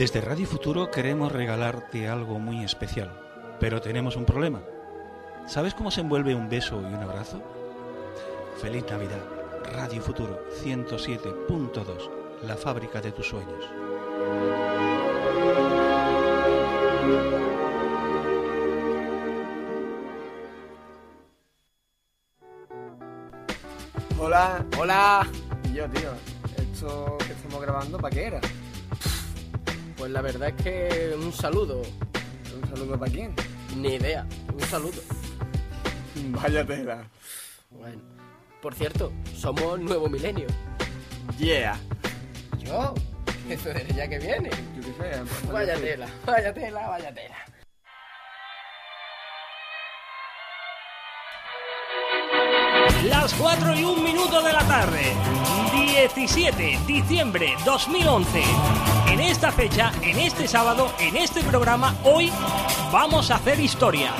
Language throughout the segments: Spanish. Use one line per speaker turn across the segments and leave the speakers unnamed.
Desde Radio Futuro queremos regalarte algo muy especial, pero tenemos un problema. ¿Sabes cómo se envuelve un beso y un abrazo? Feliz Navidad. Radio Futuro 107.2, la fábrica de tus sueños.
Hola.
Hola.
Y yo, tío, esto que estamos grabando, ¿para qué era?
Pues la verdad es que un saludo.
¿Un saludo para quién?
Ni idea. Un saludo.
Vaya tela.
Bueno. Por cierto, somos nuevo milenio.
Yeah.
¿Yo? Eso desde ya que viene.
Yo qué sé. pues,
Vaya
sí.
tela, vaya tela, vaya tela.
Las 4 y un minuto de la tarde, 17 diciembre 2011. En esta fecha, en este sábado, en este programa, hoy vamos a hacer historia.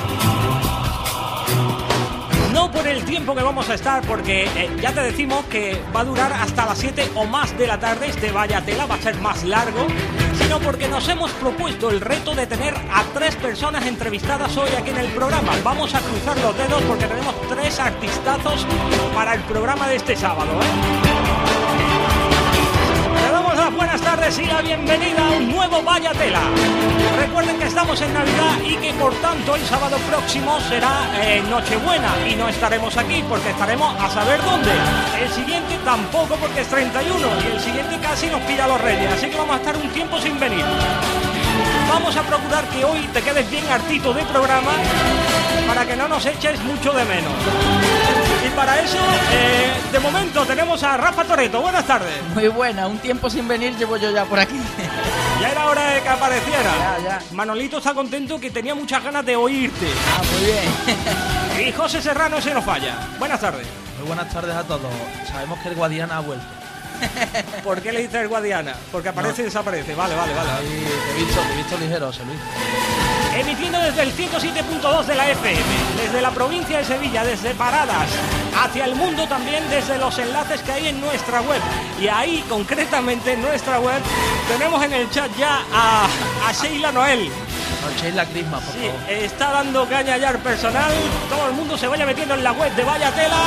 No por el tiempo que vamos a estar, porque eh, ya te decimos que va a durar hasta las 7 o más de la tarde, este vaya tela va a ser más largo, sino porque nos hemos propuesto el reto de tener a tres personas entrevistadas hoy aquí en el programa. Vamos a cruzar los dedos porque tenemos tres artistazos para el programa de este sábado. ¿eh? Tardes y la bienvenida a un nuevo Vaya Tela. Recuerden que estamos en Navidad y que por tanto el sábado próximo será eh, Nochebuena y no estaremos aquí porque estaremos a saber dónde. El siguiente tampoco porque es 31 y el siguiente casi nos pilla los reyes, así que vamos a estar un tiempo sin venir. Vamos a procurar que hoy te quedes bien hartito de programa para que no nos eches mucho de menos. Para eso, eh, de momento tenemos a Rafa Toreto. Buenas tardes.
Muy buena, un tiempo sin venir llevo yo ya por aquí.
Ya era hora de que apareciera.
Ya, ya.
Manolito está contento que tenía muchas ganas de oírte.
Ah, muy bien.
Y José Serrano se nos falla. Buenas tardes.
Muy buenas tardes a todos. Sabemos que el Guadiana ha vuelto.
¿Por qué le dices Guadiana? Porque aparece y desaparece. Vale, vale, vale.
Ahí te he visto, te he visto ligero, José Luis.
Emitiendo desde el 107.2 de la FM, desde la provincia de Sevilla, desde Paradas, hacia el mundo también desde los enlaces que hay en nuestra web. Y ahí, concretamente en nuestra web, tenemos en el chat ya a, a Sheila Noel.
No echéis la crisma, por
Sí,
favor.
está dando caña ya al personal. Todo el mundo se vaya metiendo en la web de Vaya Tela,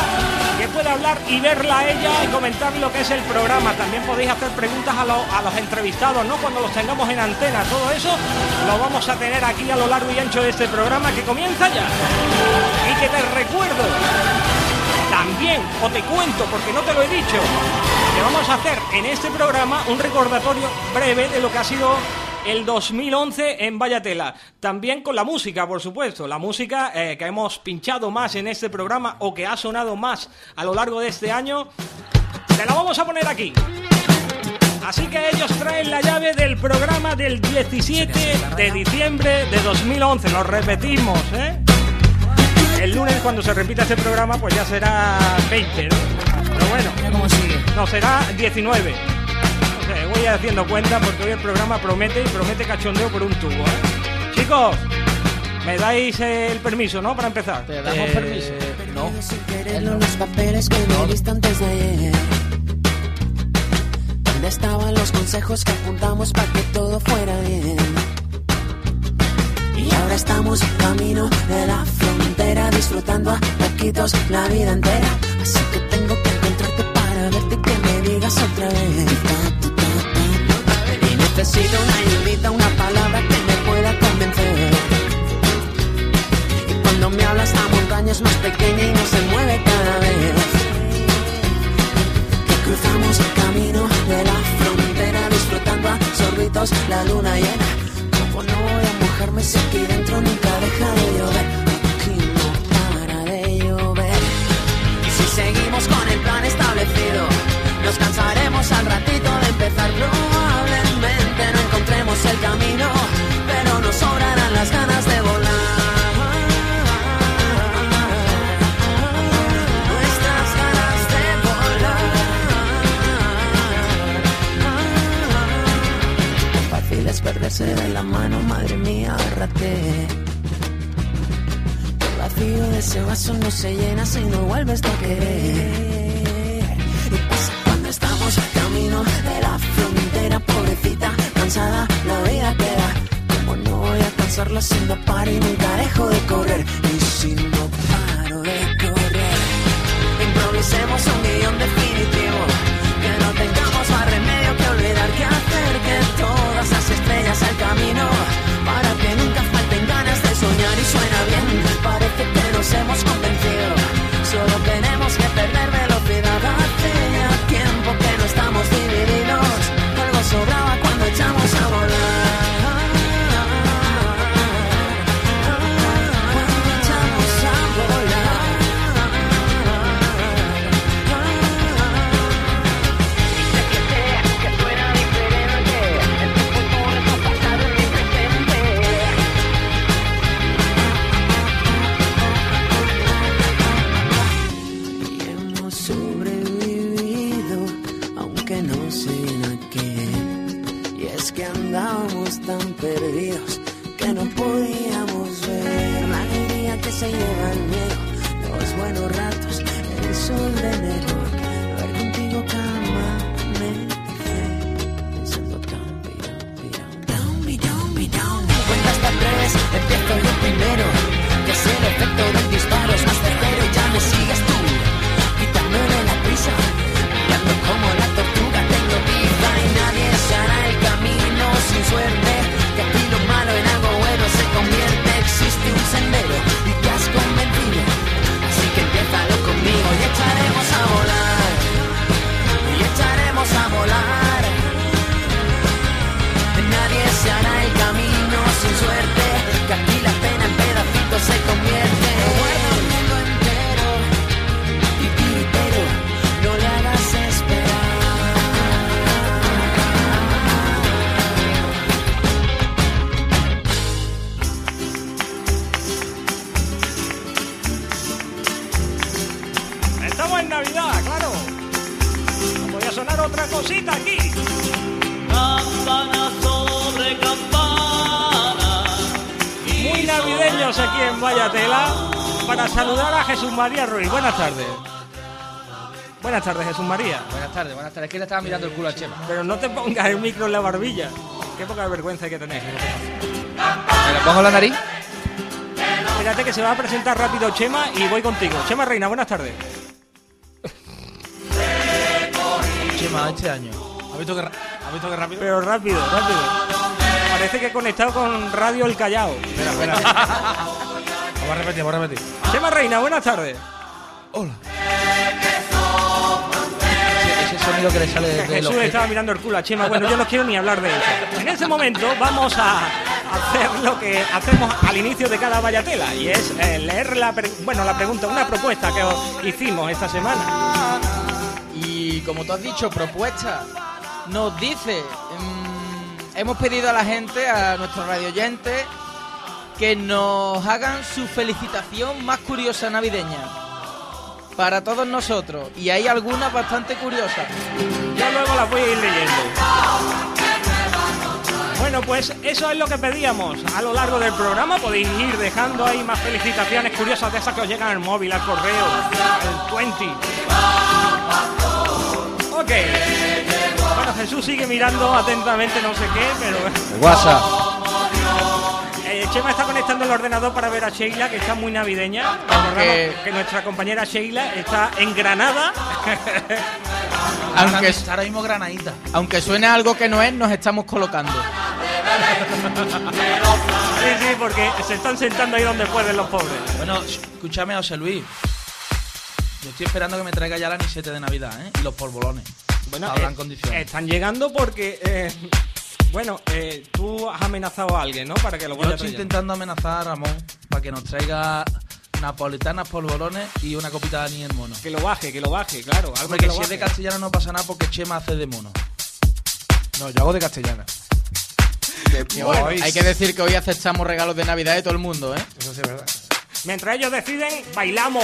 que puede hablar y verla a ella y comentar lo que es el programa. También podéis hacer preguntas a, lo- a los entrevistados, ¿no? Cuando los tengamos en antena. Todo eso lo vamos a tener aquí a lo largo y ancho de este programa que comienza ya. Y que te recuerdo también, o te cuento porque no te lo he dicho, que vamos a hacer en este programa un recordatorio breve de lo que ha sido el 2011 en Vallatela. También con la música, por supuesto. La música eh, que hemos pinchado más en este programa o que ha sonado más a lo largo de este año, te la vamos a poner aquí. Así que ellos traen la llave del programa del 17 de diciembre de 2011. Lo repetimos, ¿eh? El lunes cuando se repita este programa pues ya será 20, ¿no? Pero bueno,
¿Cómo sigue?
no, será 19. No voy haciendo cuenta porque hoy el programa promete y promete cachondeo por un tubo, ¿eh? Chicos, me dais el permiso, ¿no? Para empezar.
Te damos
Eh,
permiso.
No.
sin quererlo los papeles que me diste antes de ayer. ¿Dónde estaban los consejos que apuntamos para que todo fuera bien? Y ahora estamos camino de la frontera, disfrutando a taquitos la vida entera. Así que tengo que encontrarte para verte y que me digas otra vez. Necesito una ayudita, una palabra que me pueda convencer. Y cuando me hablas la montaña es más pequeña y no se mueve cada vez. Que cruzamos el camino de la frontera Disfrutando a sorbitos la luna llena. Como no voy a mojarme si aquí dentro nunca deja de llover Aquí no para de llover. Y si seguimos con el plan establecido Nos cansaremos al ratito de empezar no encontremos el camino Pero nos sobrarán las ganas de volar. Nuestras ganas de volar. Es perderse de la mano, madre mía, agárrate. El vacío de ese vaso no se llena si no vuelves a querer. Y pasa cuando estamos camino de la frontera, pobrecita, la si no paro y nunca dejo de correr. Y si no paro de correr, improvisemos un guion definitivo. Que no tengamos más remedio que olvidar qué hacer. Que todas las estrellas al camino. Para que nunca falten ganas de soñar y suena bien. Parece que nos hemos convencido. Solo tenemos que perder sobraba cuando echamos a volar.
minute. Buenas tardes. Buenas tardes, Jesús María.
Buenas tardes, buenas tardes. Es que le estaba mirando el culo a Chema.
Pero no te pongas el micro en la barbilla. Qué poca vergüenza hay que tener.
¿Me lo pongo en la nariz?
Fíjate que se va a presentar rápido Chema y voy contigo. Chema Reina, buenas tardes.
Chema, este año. ¿Has visto que, has visto que rápido?
Pero rápido, rápido. Parece que he conectado con Radio El Callao.
Espera, espera. vamos a repetir, vamos a repetir.
Chema Reina, buenas tardes.
Que le sale del
Jesús
ojete.
estaba mirando el culo a Chema. Bueno, yo no quiero ni hablar de eso. En ese momento vamos a hacer lo que hacemos al inicio de cada vallatela y es eh, leer la, pre- bueno, la pregunta, una propuesta que os hicimos esta semana.
Y como tú has dicho, propuesta. Nos dice, mm, hemos pedido a la gente, a nuestros radioyentes, que nos hagan su felicitación más curiosa navideña. Para todos nosotros. Y hay algunas bastante curiosas.
Yo luego las voy a ir leyendo. Bueno, pues eso es lo que pedíamos a lo largo del programa. Podéis ir dejando ahí más felicitaciones curiosas de esas que os llegan al móvil, al correo, al 20. Ok. Bueno, Jesús sigue mirando atentamente no sé qué, pero...
WhatsApp.
Chema está conectando el ordenador para ver a Sheila, que está muy navideña. Recordamos
Que-
nuestra compañera Sheila está en Granada.
Aunque,
Está ahora mismo granadita.
aunque suene algo que no es, nos estamos colocando.
Sí, sí, porque se están sentando ahí donde pueden los pobres.
Bueno, escúchame, José Luis. Yo estoy esperando que me traiga ya la anisete de Navidad, ¿eh? Y los polvorones.
Bueno, eh,
condiciones.
están llegando porque, eh, bueno, eh, tú has amenazado a alguien, ¿no? Para que lo
Yo
vaya
estoy
trayendo.
intentando amenazar a Ramón para que nos traiga napolitanas, polvorones y una copita de anís en mono.
Que lo baje, que lo baje, claro. Algo
Hombre,
que
que
lo
si es de
baje.
castellano no pasa nada porque Chema hace de mono.
No, yo hago de castellana.
Bueno, hay que decir que hoy aceptamos regalos de Navidad de todo el mundo, ¿eh?
Eso sí es verdad.
Mientras ellos deciden, bailamos.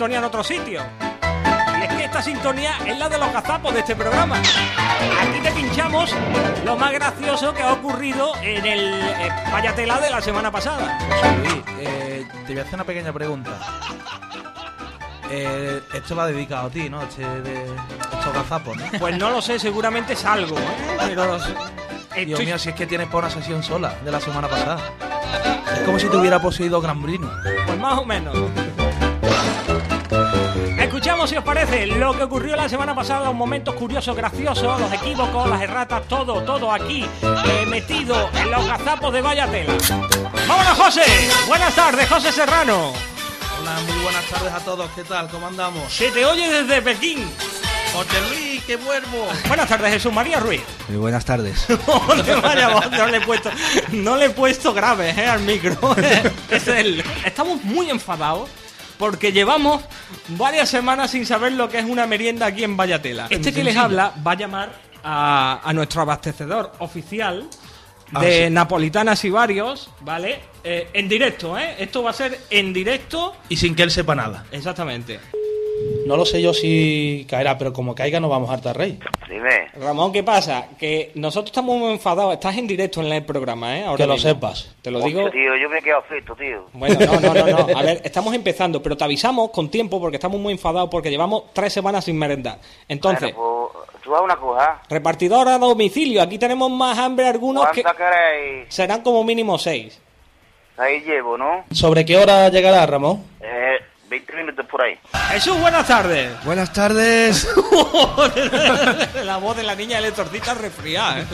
Sintonía en otro sitio. Y es que esta sintonía es la de los gazapos de este programa. Aquí te pinchamos lo más gracioso que ha ocurrido en el eh, Vaya Tela de la semana pasada.
José Luis, eh, te voy a hacer una pequeña pregunta. Eh, esto va dedicado a ti, ¿no? Este de estos gazapos, ¿no?
Pues no lo sé, seguramente es algo, ¿eh? Pero
Dios
estoy-
mío, si es que tienes para una sesión sola de la semana pasada. Es como si te hubiera poseído Gran Brino.
Pues más o menos. Si os parece, lo que ocurrió la semana pasada, los momentos curiosos, graciosos, los equívocos, las erratas, todo, todo aquí, eh, metido en los gazapos de Vaya Tela. ¡Vámonos, José! Buenas tardes, José Serrano.
Hola, muy buenas tardes a todos. ¿Qué tal? ¿Cómo andamos?
Se te oye desde Pekín.
José Luis, que vuelvo.
Buenas tardes, Jesús María Ruiz.
Muy buenas tardes.
Vaya no le he puesto, no le he puesto grave eh, al micro. es él. Estamos muy enfadados porque llevamos varias semanas sin saber lo que es una merienda aquí en Vallatela. Este que les habla va a llamar a, a nuestro abastecedor oficial
Ah,
de
sí.
napolitanas y varios, ¿vale? Eh, en directo, ¿eh? Esto va a ser en directo.
Y sin que él sepa nada.
Exactamente.
No lo sé yo si caerá, pero como caiga no vamos a hartar rey.
Dime,
Ramón, ¿qué pasa? Que nosotros estamos muy enfadados. Estás en directo en el programa, ¿eh? Ahora
Que lo
mismo.
sepas.
Te lo digo.
tío, yo me he quedado frito, tío.
Bueno, no, no, no, no. A ver, estamos empezando, pero te avisamos con tiempo porque estamos muy enfadados porque llevamos tres semanas sin merendar. Entonces,
Bueno, pues, tú haz una cosa.
repartidor a domicilio. Aquí tenemos más hambre algunos que
¿Cuánta queréis?
serán como mínimo seis.
Ahí llevo, ¿no?
¿Sobre qué hora llegará, Ramón?
Eh, 20 minutos por ahí.
Jesús, buenas tardes.
Buenas tardes.
la voz de la niña electrocita resfriada. ¿eh?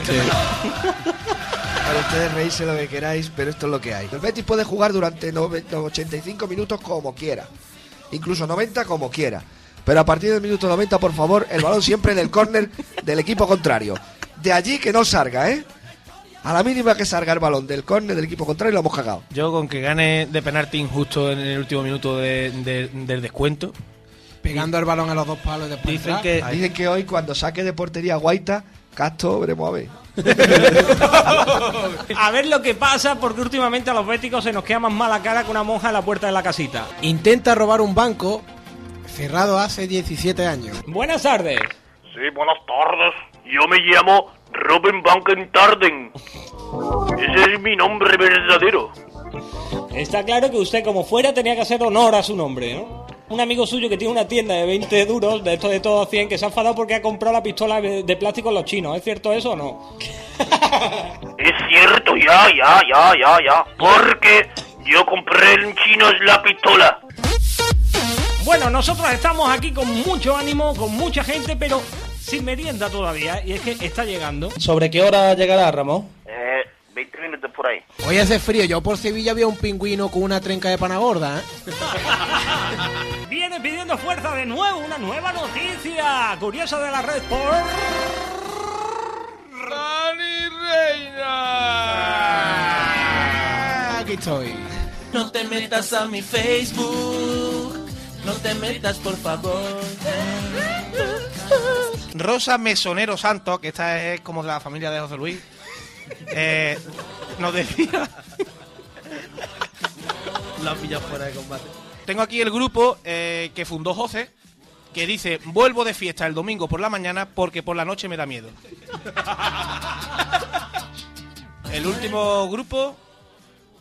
Para ustedes reírse lo que queráis, pero esto es lo que hay. El Betis puede jugar durante nove- 85 minutos como quiera. Incluso 90 como quiera. Pero a partir del minuto 90, por favor, el balón siempre en el córner del equipo contrario. De allí que no salga, ¿eh? A la mínima que salga el balón del córner del equipo contrario lo hemos cagado.
Yo con que gane de penalti injusto en el último minuto de- de- del descuento.
Pegando el balón a los dos palos y después
Dicen
entrar.
que
Dicen que hoy cuando saque de portería a Guaita, Castro, veremos a ver.
A ver lo que pasa porque últimamente a los béticos se nos queda más mala cara que una monja en la puerta de la casita.
Intenta robar un banco cerrado hace 17 años.
Buenas tardes.
Sí, buenas tardes. Yo me llamo Robin Bankentarden. Ese es mi nombre verdadero.
Está claro que usted como fuera tenía que hacer honor a su nombre, ¿no? Un amigo suyo que tiene una tienda de 20 duros, de esto de todos 100, que se ha enfadado porque ha comprado la pistola de de plástico en los chinos. ¿Es cierto eso o no?
Es cierto, ya, ya, ya, ya, ya. Porque yo compré en chinos la pistola.
Bueno, nosotros estamos aquí con mucho ánimo, con mucha gente, pero sin merienda todavía. Y es que está llegando.
¿Sobre qué hora llegará, Ramón?
Eh, 20 minutos por ahí.
Hoy hace frío. Yo por Sevilla vi a un pingüino con una trenca de pana gorda, ¿eh?
Viene pidiendo fuerza de nuevo, una nueva noticia. Curiosa de la red por.
¡Rani Reina!
Aquí estoy.
No te metas a mi Facebook. No te metas, por favor.
Rosa Mesonero Santos, que esta es como de la familia de José Luis, eh, nos decía...
La pilla fuera de combate.
Tengo aquí el grupo eh, que fundó José, que dice, vuelvo de fiesta el domingo por la mañana porque por la noche me da miedo. El último grupo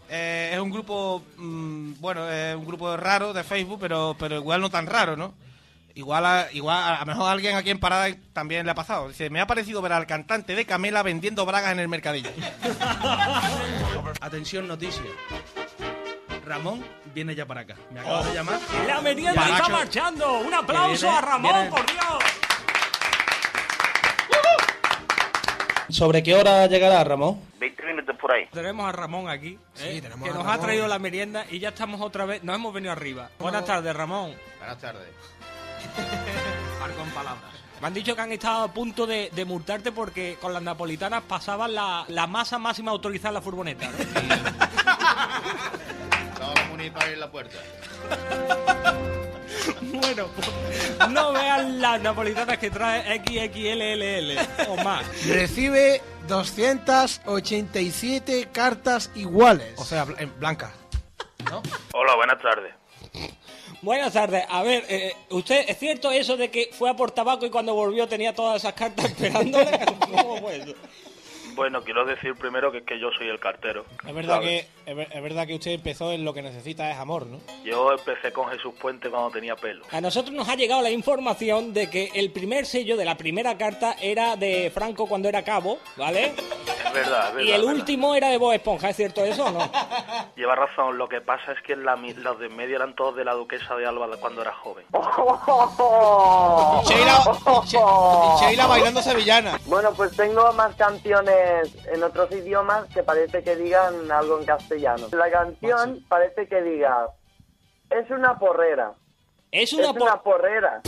eh, es un grupo, mm, bueno, es un grupo raro de Facebook, pero, pero igual no tan raro, ¿no? Igual a, igual a, a lo mejor a alguien aquí en Parada también le ha pasado. Dice, me ha parecido ver al cantante de Camela vendiendo bragas en el mercadillo.
Atención, noticia. Ramón viene ya para acá. Me acaba de llamar.
La merienda está
que-
marchando. Un aplauso
viene-
a Ramón,
viene-
por Dios.
¿Sobre qué hora llegará, Ramón?
20 minutos por ahí.
Tenemos a Ramón aquí, ¿eh?
tenemos
que
a
nos ha traído la merienda y ya estamos otra vez, nos hemos venido arriba. Buenas tardes, Ramón.
Buenas tardes.
Marco en palabras. Me han dicho que han estado a punto de, de multarte porque con las napolitanas pasaban la, la masa máxima autorizada en la furgoneta. ¿no?
Estaba la para abrir la puerta.
bueno, pues, no vean las napolitanas que trae XXLLL o más.
Recibe 287 cartas iguales.
O sea, bl- en blanca.
Hola, buenas tardes.
Buenas tardes. A ver, eh, ¿usted es cierto eso de que fue a por tabaco y cuando volvió tenía todas esas cartas esperándole? ¿Cómo fue eso?
Bueno, quiero decir primero que es que yo soy el cartero.
Es verdad,
¿sabes?
Es, ver- es verdad que usted empezó en lo que necesita es amor, ¿no?
Yo empecé con Jesús Puente cuando tenía pelo.
A nosotros nos ha llegado la información de que el primer sello de la primera carta era de Franco cuando era cabo, ¿vale?
Es verdad, es verdad.
Y el
verdad.
último era de Bob Esponja, ¿es cierto eso o no?
Lleva razón, lo que pasa es que la los de en medio eran todos de la duquesa de Alba cuando era joven.
Sheila bailando sevillana.
Bueno, pues tengo más canciones en otros idiomas que parece que digan algo en castellano. La canción parece que diga, es una porrera.
Es una, por-
una porrera.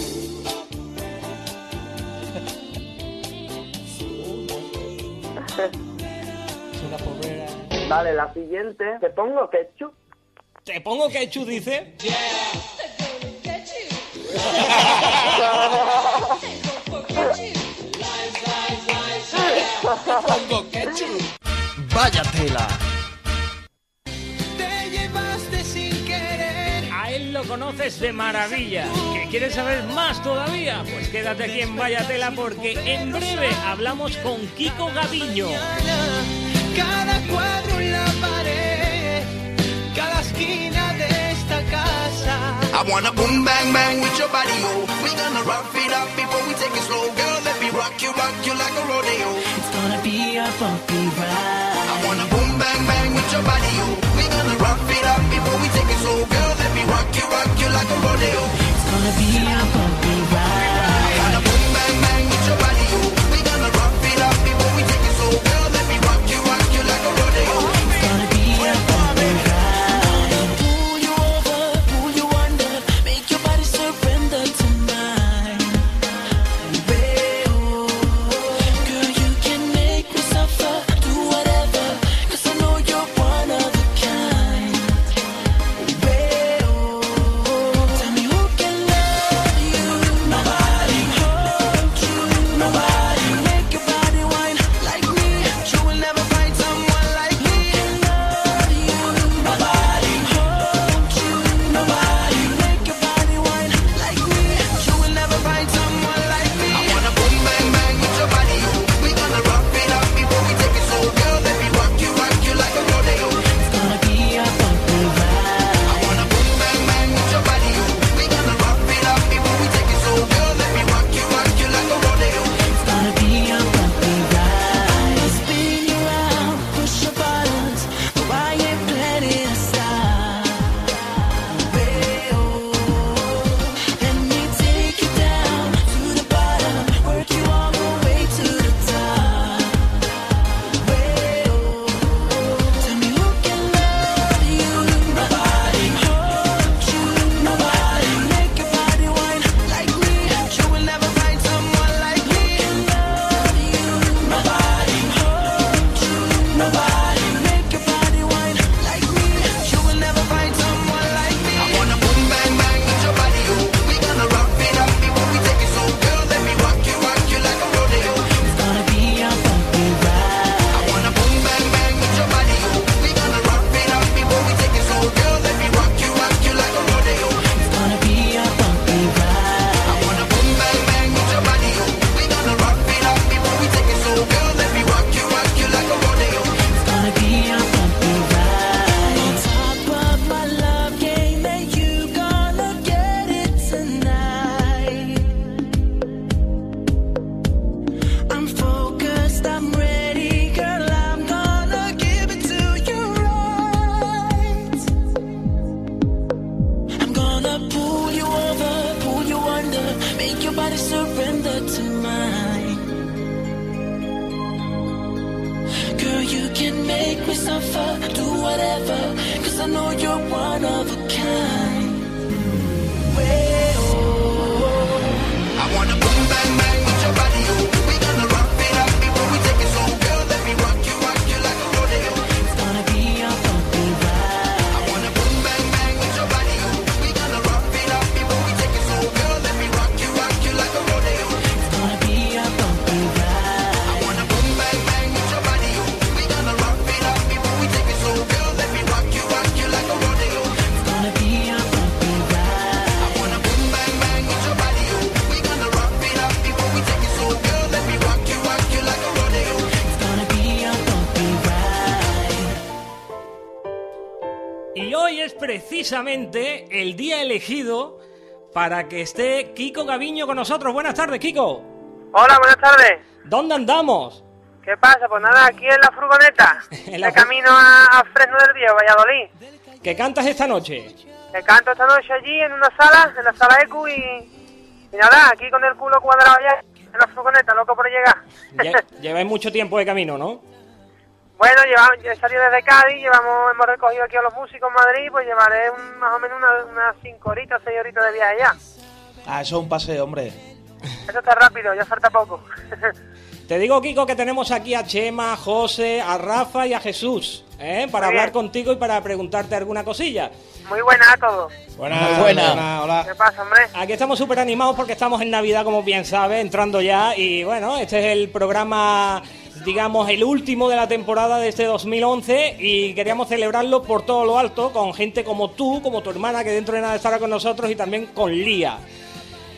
Es una porrera.
Vale, la siguiente. ¿Te pongo ketchup?
¿Te pongo ketchup, dice?
Pongo ketchup.
Vaya tela.
Lo conoces de maravilla. ¿Que quieres saber más todavía? Pues quédate aquí en Vaya Tela porque en breve hablamos con Kiko Gaviño.
Cada cuadro en la pared, cada esquina de esta casa.
I wanna boom bang bang with your body, oh. We gonna rock it up before we take it slow, girl. Let me rock you, rock you like a rodeo.
It's gonna be a bumpy ride.
I wanna boom bang bang with your body, oh. We gonna rock it up before we take rock you, rock you like a rodeo.
It's gonna be a bumpy ride.
Precisamente el día elegido para que esté Kiko Gaviño con nosotros. Buenas tardes, Kiko.
Hola, buenas tardes.
¿Dónde andamos?
¿Qué pasa? Pues nada, aquí en la furgoneta,
En la
de camino a, a Fresno del Río, Valladolid.
¿Qué cantas esta noche?
Que canto esta noche allí en una sala, en la sala ECU y, y nada, aquí con el culo cuadrado ya en la furgoneta, loco por llegar.
Lle- Lleváis mucho tiempo de camino, ¿no?
Bueno, llevamos, yo he salido desde Cádiz, llevamos, hemos recogido aquí a los músicos en Madrid, pues llevaré un- más o menos una- unas 5 horitas, 6 horitas de viaje ya.
Ah, eso es un paseo, hombre.
Eso está rápido, ya falta poco.
Te digo, Kiko, que tenemos aquí a Chema, a José, a Rafa y a Jesús, ¿eh? Para
Muy
hablar
bien.
contigo y para preguntarte alguna cosilla.
Muy buena a todos.
Buenas,
buena.
hola.
¿Qué pasa, hombre?
Aquí estamos súper animados porque estamos en Navidad, como bien sabes, entrando ya. Y bueno, este es el programa, digamos, el último de la temporada de este 2011. Y queríamos celebrarlo por todo lo alto, con gente como tú, como tu hermana, que dentro de nada estará con nosotros, y también con Lía.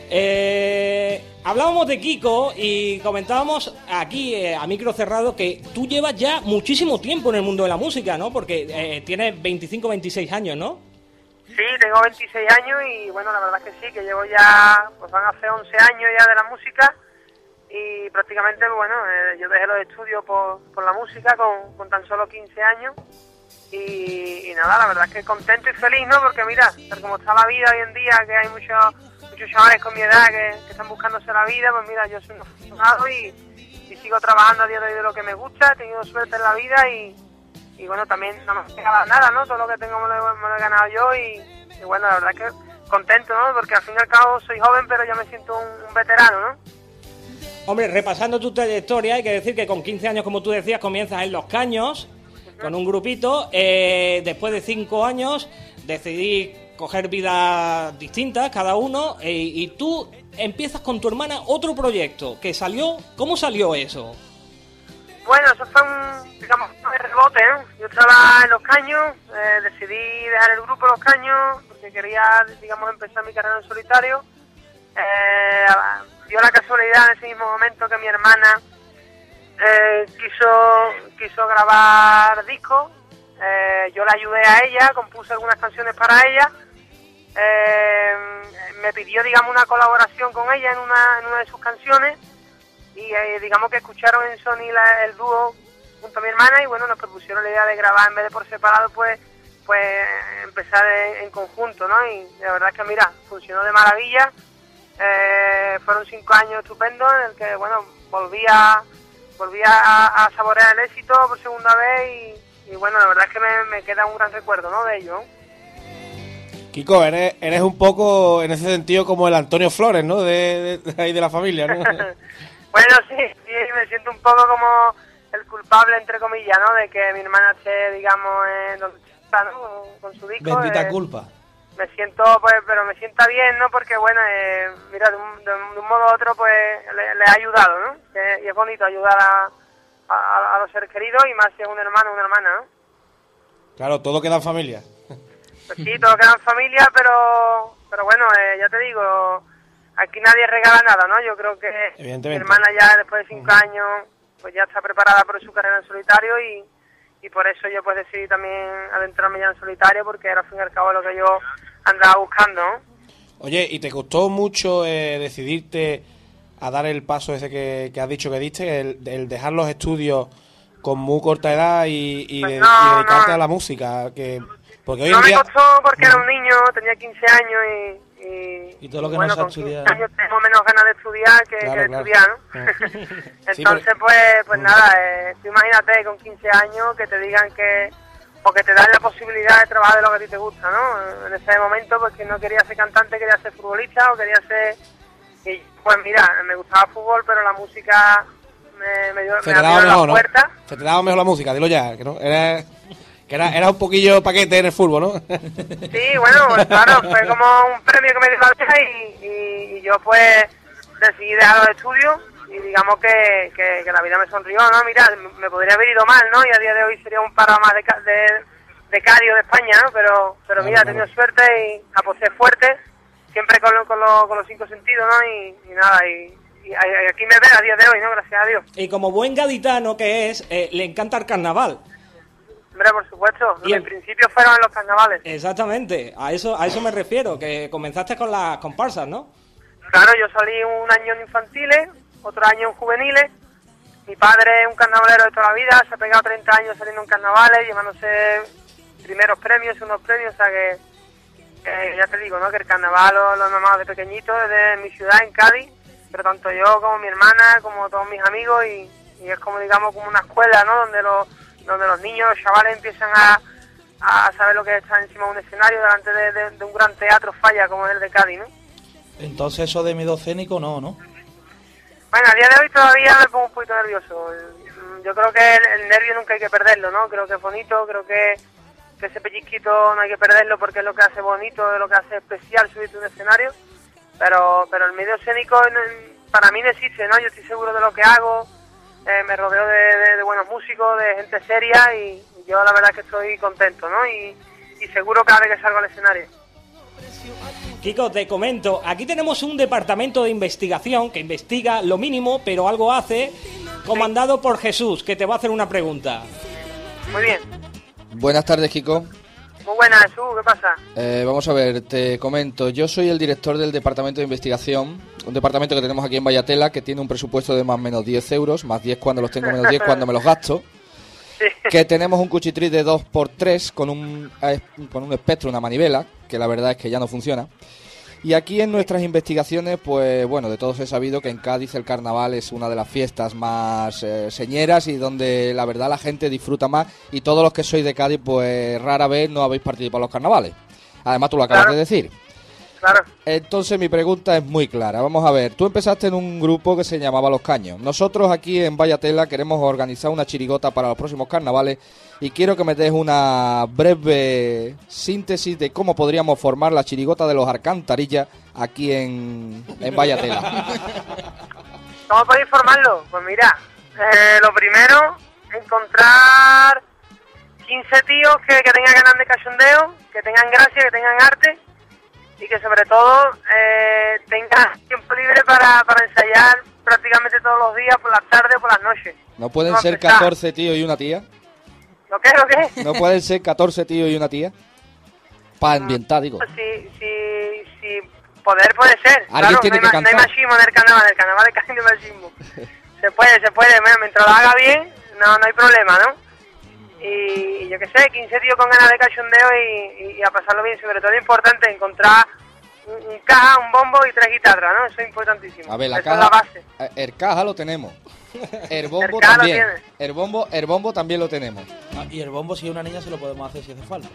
Eh, hablábamos de Kiko y comentábamos aquí eh, a micro cerrado que tú llevas ya muchísimo tiempo en el mundo de la música, ¿no? Porque tienes 25, 26 años, ¿no?
Sí, tengo 26 años y bueno, la verdad es que sí, que llevo ya, pues van a hacer 11 años ya de la música y prácticamente, bueno, eh, yo dejé los estudios por, por la música con, con tan solo 15 años y, nada, la verdad es que contento y feliz, ¿no? Porque mira, tal como está la vida hoy en día, que hay muchos muchos chavales con mi edad que, están buscándose la vida, pues mira, yo soy un afortunado y, y sigo trabajando a día de hoy de lo que me gusta, he tenido suerte en la vida y, y bueno, también no me regalado nada, ¿no? Todo lo que tengo me lo, he ganado yo y, bueno, la verdad que contento, ¿no? Porque al fin y al cabo soy joven, pero ya me siento un, un veterano, ¿no?
Hombre, repasando tu trayectoria, hay que decir que con 15 años, como tú decías, comienzas en Los Caños, con un grupito. eh, después de 5 años, decidí coger vidas distintas, cada uno, eh, y tú empiezas con tu hermana otro proyecto, que salió... ¿Cómo salió eso?
Bueno, eso fue un, digamos, un rebote, ¿no? Yo estaba en Los Caños, eh, decidí dejar el grupo Los Caños porque quería, digamos, empezar mi carrera en solitario. Eh, dio la casualidad en ese mismo momento que mi hermana eh, quiso, quiso grabar discos. Eh, yo la ayudé a ella, compuse algunas canciones para ella. Eh, me pidió, digamos, una colaboración con ella en una, en una de sus canciones y eh, digamos que escucharon en Sony la- el dúo junto a mi hermana y bueno, nos propusieron la idea de grabar en vez de por separado, pues pues empezar en, en conjunto, ¿no? Y la verdad es que mira, funcionó de maravilla. Eh, fueron cinco años estupendos en el que, bueno, volví a, volví a, a saborear el éxito por segunda vez y, y, bueno, la verdad es que me, me queda un gran recuerdo, ¿no? De ello.
Kiko, eres, eres un poco en ese sentido como el Antonio Flores, ¿no? De, de, de ahí de la familia, ¿no?
Bueno, sí, sí, me siento un poco como el culpable, entre comillas, ¿no? De que mi hermana esté, digamos, en donde está, ¿no? Con su disco.
Bendita
eh,
culpa.
Me siento, pues, pero me sienta bien, ¿no? Porque, bueno, eh, mira, de un, de un- modo u otro, pues, le, le ha ayudado, ¿no? Y es bonito ayudar a, a, a los seres queridos y más si es un hermano o una hermana, ¿no?
Claro, todo queda en familia.
Pues sí, todo queda en familia, pero, pero bueno, eh, ya te digo, aquí nadie regala nada, ¿no? Yo creo que mi hermana ya después de cinco años, pues ya está preparada por su carrera en solitario y, y por eso yo pues decidí también adentrarme ya en solitario porque era al fin y al cabo lo que yo andaba buscando.
Oye, ¿y te costó mucho eh, decidirte a dar el paso ese que, que has dicho que diste, el, el dejar los estudios con muy corta edad y,
Pues no,
y dedicarte
no.
a la música? Que, porque hoy
no
en
me
día...
costó porque era un niño, tenía 15 años y, y,
Y todo lo que
bueno,
no se ha
con 15
estudiado.
años tenemos menos ganas de estudiar que,
Claro,
que de
claro.
estudiar, ¿no?
Sí,
Entonces, pues, pues nada, eh, tú imagínate con 15 años que te digan que, o que te dan la posibilidad de trabajar de lo que a ti te gusta, ¿no? En ese momento, pues que no quería ser cantante, quería ser futbolista o quería ser... Y pues mira, me gustaba el fútbol, pero la música me, me dio
Se
me
te daba mejor,
la
¿no?
puerta.
Se te daba mejor la música, dilo ya, que no era que era, era un poquillo paquete en el fútbol, ¿no?
Sí, bueno, pues claro, fue como un premio que me dio la vida y, y, y yo pues decidí dejar los estudios y digamos que, que, que la vida me sonrió, ¿no? Mira, me podría haber ido mal, ¿no? Y a día de hoy sería un paro más de, de, de Cario de España, ¿no? Pero, pero mira, he tenido suerte y aposté fuerte, siempre con, lo- con, lo- con los cinco sentidos, ¿no? Y, y nada, y, y aquí me ven a día de hoy, ¿no? Gracias a Dios.
Y como buen gaditano que es, eh, le encanta el carnaval.
Hombre, por supuesto,
Bien.
en principio fueron en los carnavales.
Exactamente, a eso, a eso me refiero, que comenzaste con las comparsas, ¿no?
Claro, yo salí un año en infantiles, otro año en juveniles. Mi padre es un carnavalero de toda la vida, se ha pegado 30 años saliendo en carnavales, llevándose primeros premios, unos premios, o sea que, que ya te digo, ¿no? Que el carnaval lo, lo he mamado de pequeñito, desde mi ciudad, en Cádiz, pero tanto yo como mi hermana, como todos mis amigos, y, y es como, digamos, como una escuela, ¿no? Donde los, donde los niños, los chavales empiezan a, a saber lo que es estar encima de un escenario delante de, de- de un gran teatro falla como es el de Cádiz, ¿no?
Entonces eso de miedo escénico no, ¿no?
Bueno, a día de hoy todavía me pongo un poquito nervioso. Mm, Yo creo que el, el nervio nunca hay que perderlo, ¿no? Creo que es bonito, creo que, que ese pellizquito no hay que perderlo porque es lo que hace bonito, es lo que hace especial subirte a un escenario. Pero, pero el medio escénico para mí no existe, ¿no? Yo estoy seguro de lo que hago, eh, me rodeo de, de- de buenos músicos, de gente seria y, y yo la verdad que estoy contento, ¿no? Y, y seguro cada vez que salgo al escenario.
Kiko, te comento, aquí tenemos un departamento de investigación que investiga lo mínimo, pero algo hace, comandado por Jesús, que te va a hacer una pregunta.
Muy bien.
Buenas tardes, Kiko.
Muy buena, Jesús, ¿qué pasa?
Eh, vamos a ver, te comento. Yo soy el director del Departamento de Investigación, un departamento que tenemos aquí en Vallatela que tiene un presupuesto de más o menos 10 euros, más 10 cuando los tengo, menos 10 cuando me los gasto. Que tenemos un cuchitril de 2x3 con un, con un espectro, una manivela, que la verdad es que ya no funciona. Y aquí en nuestras investigaciones, pues bueno, de todos he sabido que en Cádiz el carnaval es una de las fiestas más eh, señeras y donde la verdad la gente disfruta más. Y todos los que sois de Cádiz, pues rara vez no habéis participado en los carnavales. Además, tú lo acabas
Claro.
de decir.
Claro.
Entonces mi pregunta es muy clara. Vamos a ver, tú empezaste en un grupo que se llamaba Los Caños. Nosotros aquí en Vallatela queremos organizar una chirigota para los próximos carnavales y quiero que me des una breve síntesis de cómo podríamos formar la chirigota de los Alcantarillas aquí en, en Vallatela.
¿Cómo podéis formarlo? Pues mira, eh, lo primero, encontrar 15 tíos que, que tengan ganas de cachondeo, que tengan gracia, que tengan arte y que sobre todo eh, tengan tiempo libre para, para ensayar prácticamente todos los días, por las tardes o por las noches.
¿No pueden ser
empezar.
14 tíos y una tía?
¿Lo qué? ¿Lo qué?
¿No pueden ser 14 tíos y una tía? Para ambientar, digo.
Si, si, si poder puede ser.
Alguien
claro,
tiene
no, hay,
que
ma- no hay
cantar.
machismo en el carnaval, en el carnaval de Cádiz no hay machismo. Se puede, se puede, bueno, mientras lo haga bien, no, no hay problema, ¿no? Y, y yo qué sé, 15 tíos con ganas de cachondeo y, y- y a pasarlo bien. Sobre todo es importante encontrar un, un caja, un bombo y tres guitarras, ¿no? Eso es importantísimo.
A ver, la
Eso es la
caja,
base.
eh, el caja lo tenemos. El bombo también.
tiene.
El bombo, el bombo también lo tenemos.
Ah, y el bombo, si es una niña, se lo podemos hacer si hace falta.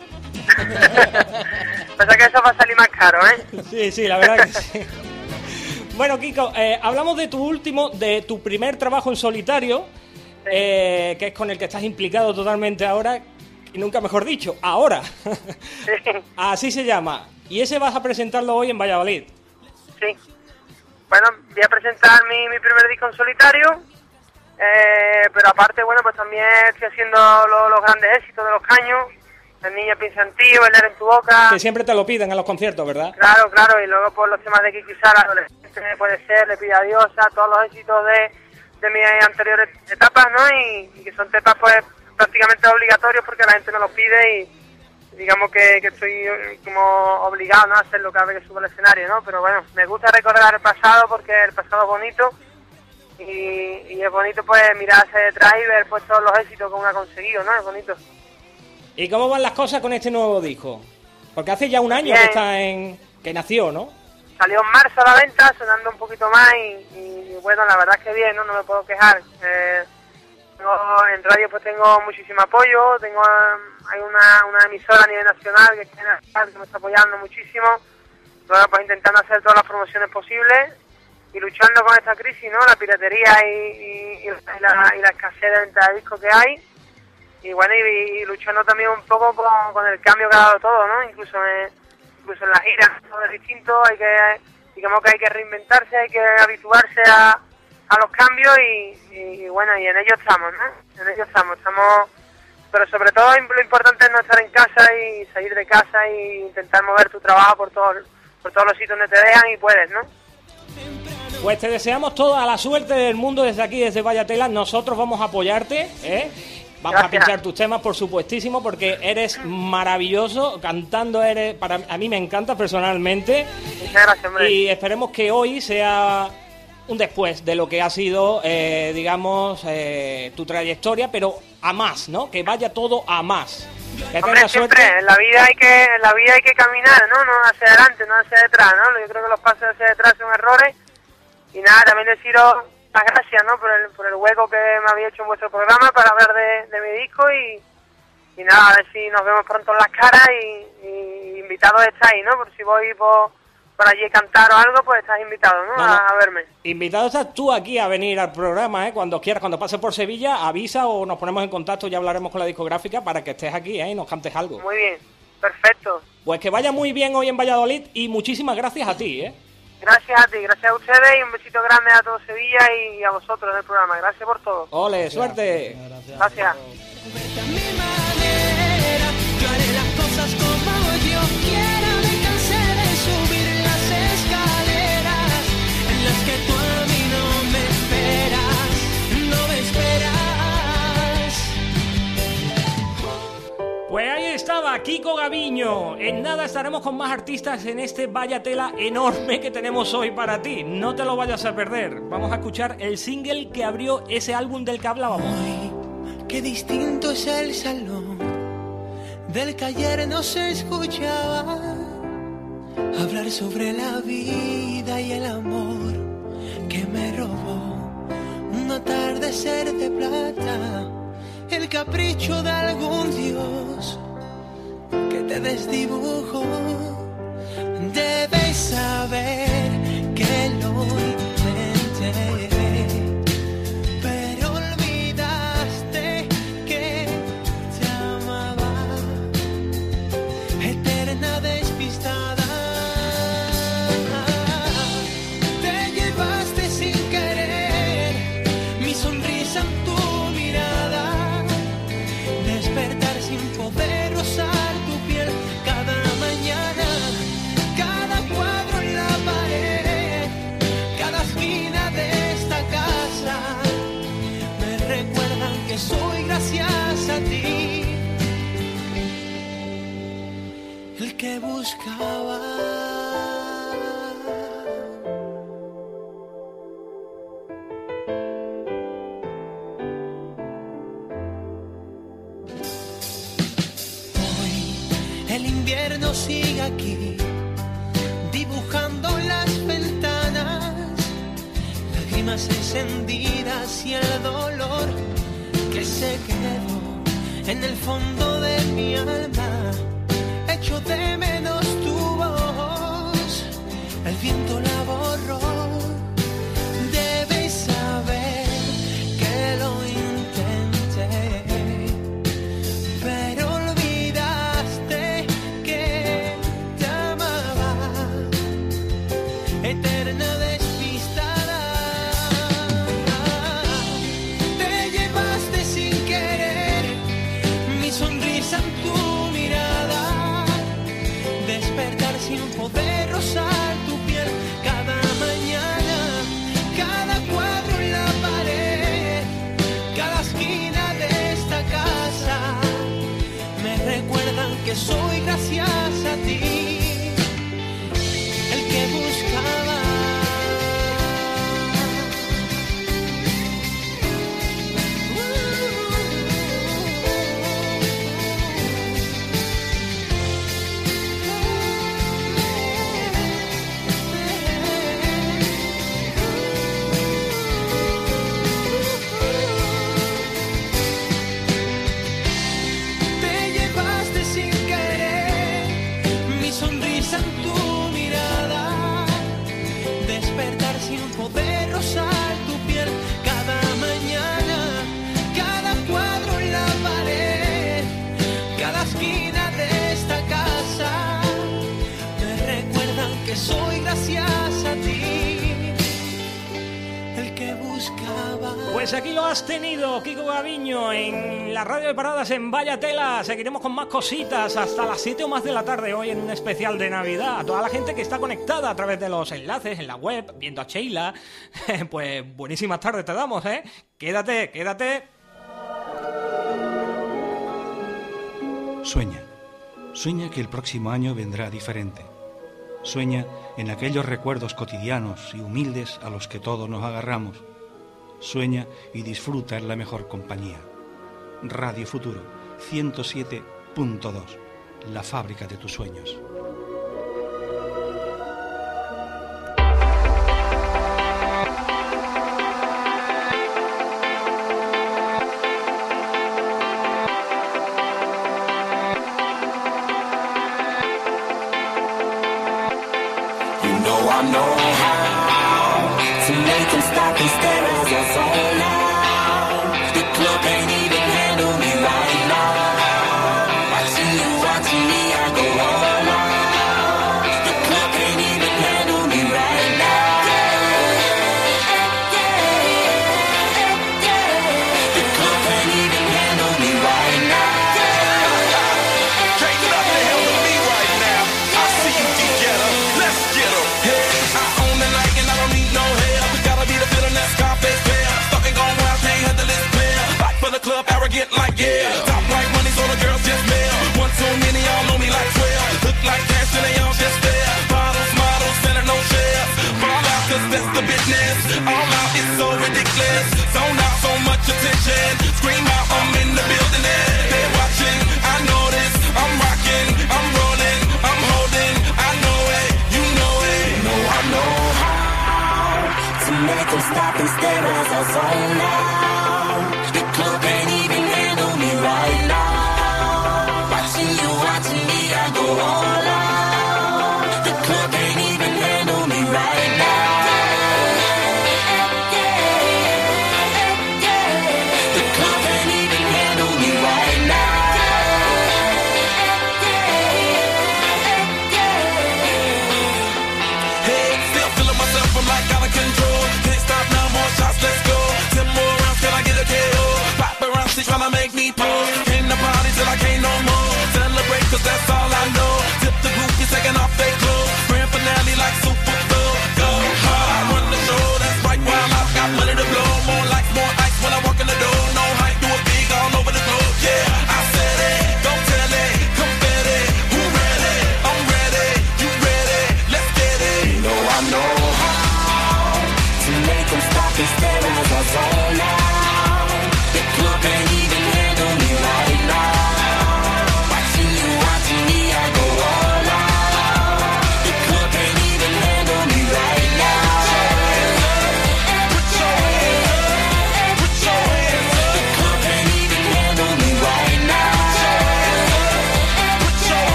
Pasa que eso va a salir más caro, ¿eh?
Sí, sí, la verdad que sí. Bueno, Kiko, eh, hablamos de tu último, de tu primer trabajo en solitario, eh, que es con el que estás implicado totalmente ahora, y nunca mejor dicho, ahora. Así se llama. Y ese vas a presentarlo hoy en Valladolid.
Sí. Bueno, voy a presentar mi, mi primer disco en solitario, eh, pero aparte, bueno, pues también estoy haciendo lo- los grandes éxitos de los caños, El niño piensa en ti, bailar en tu boca.
Que siempre te lo piden en los conciertos, ¿verdad?
Claro, claro, y luego por los temas de Kiki Sara, puede ser, le pide a Dios, a todos los éxitos de, de mis anteriores etapas, ¿no? Y, y que son etapas pues prácticamente obligatorios porque la gente me los pide y digamos que, que estoy eh, como obligado ¿no? a hacerlo cada vez que subo al escenario, ¿no? Pero bueno, me gusta recordar el pasado porque el pasado es bonito y, y es bonito pues mirar hacia detrás y ver pues todos los éxitos que uno ha conseguido, ¿no? Es bonito.
¿Y cómo van las cosas con este nuevo disco? Porque hace ya un año
Bien.
que está en que nació, ¿no?
Salió en marzo a la venta, sonando un poquito más y, y, bueno, la verdad es que bien, ¿no? No me puedo quejar. Eh, tengo- en radio pues tengo muchísimo apoyo, tengo eh, hay una, una emisora a nivel nacional que, que me está apoyando muchísimo. Luego pues intentando hacer todas las promociones posibles y luchando con esta crisis, ¿no? La piratería y, y- y la, y la escasez de venta de discos que hay. Y bueno, y, luchando también un poco con, el cambio que ha dado todo, ¿no? Incluso en, incluso en las giras, todo es distinto, hay que, digamos que hay que reinventarse, hay que habituarse a, a los cambios y, bueno, y en ello estamos, ¿no? En ello estamos, estamos, pero sobre todo lo importante es no estar en casa y salir de casa e intentar mover tu trabajo por todos, por todos los sitios donde te dejan y puedes, ¿no?
Pues te deseamos toda la suerte del mundo desde aquí, desde Vallatela. Nosotros vamos a apoyarte, ¿eh? Vamos a pinchar tus temas, por supuestísimo, porque eres maravilloso. Cantando eres, para a mí me encanta personalmente.
Muchas gracias.
Y esperemos que hoy sea un después de lo que ha sido, eh, digamos, eh, tu trayectoria, pero a más, ¿no? Que vaya todo a más. Que
Hombre, siempre,
suerte.
en la vida hay que, en la vida hay que caminar, ¿no? No hacia adelante, no hacia detrás, ¿no? Yo creo que los pasos hacia detrás son errores. Y nada, también deciros las gracias, ¿no? Por el, por el hueco que me había hecho en vuestro programa para hablar de, de mi disco y, y nada, a ver si nos vemos pronto en las caras y, y invitados estáis, ¿no? Por si voy por, por allí a cantar o algo, pues estás invitado, ¿no?
No, no.
A, a verme.
Invitado estás tú aquí a venir al programa, ¿eh? Cuando quieras, cuando pases por Sevilla, avisa o nos ponemos en contacto, ya hablaremos con la discográfica para que estés aquí, ¿eh? Y nos cantes algo.
Muy bien, perfecto.
Pues que vaya muy bien hoy en Valladolid y muchísimas gracias a ti, ¿eh?
Gracias a ti, gracias a ustedes y un besito grande a todo Sevilla y a vosotros del programa. Gracias por todo.
Ole, suerte.
Gracias.
Pues ahí estaba Kiko Gaviño. En nada estaremos con más artistas en este Vaya Tela enorme que tenemos hoy para ti. No te lo vayas a perder. Vamos a escuchar el single que abrió ese álbum del que hablábamos.
Qué distinto es el salón del que ayer no se escuchaba hablar sobre la vida y el amor que me robó un atardecer de plata, el capricho de algún dios que te desdibujó. Debes saber que lo buscaba. Hoy el invierno sigue aquí, dibujando las ventanas lágrimas encendidas y el dolor que se quedó en el fondo de mi alma. Echo de menos tu voz, el viento la borró.
Radio de Paradas en Vaya Tela. Seguiremos con más cositas hasta las 7 o más de la tarde hoy en un especial de Navidad. A toda la gente que está conectada a través de los enlaces en la web, viendo a Sheila, pues buenísimas tardes te damos, ¿eh? Quédate, quédate.
Sueña. Sueña que el próximo año vendrá diferente. Sueña en aquellos recuerdos cotidianos y humildes a los que todos nos agarramos. Sueña y disfruta en la mejor compañía. Radio Futuro 107.2, la fábrica de tus sueños.
You
know I know how to make them stop and stare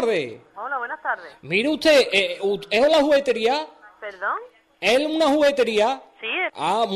Hola, buenas tardes. Mire usted, eh, ¿es una juguetería?
¿Perdón?
¿Es una juguetería?
Sí.
Ah,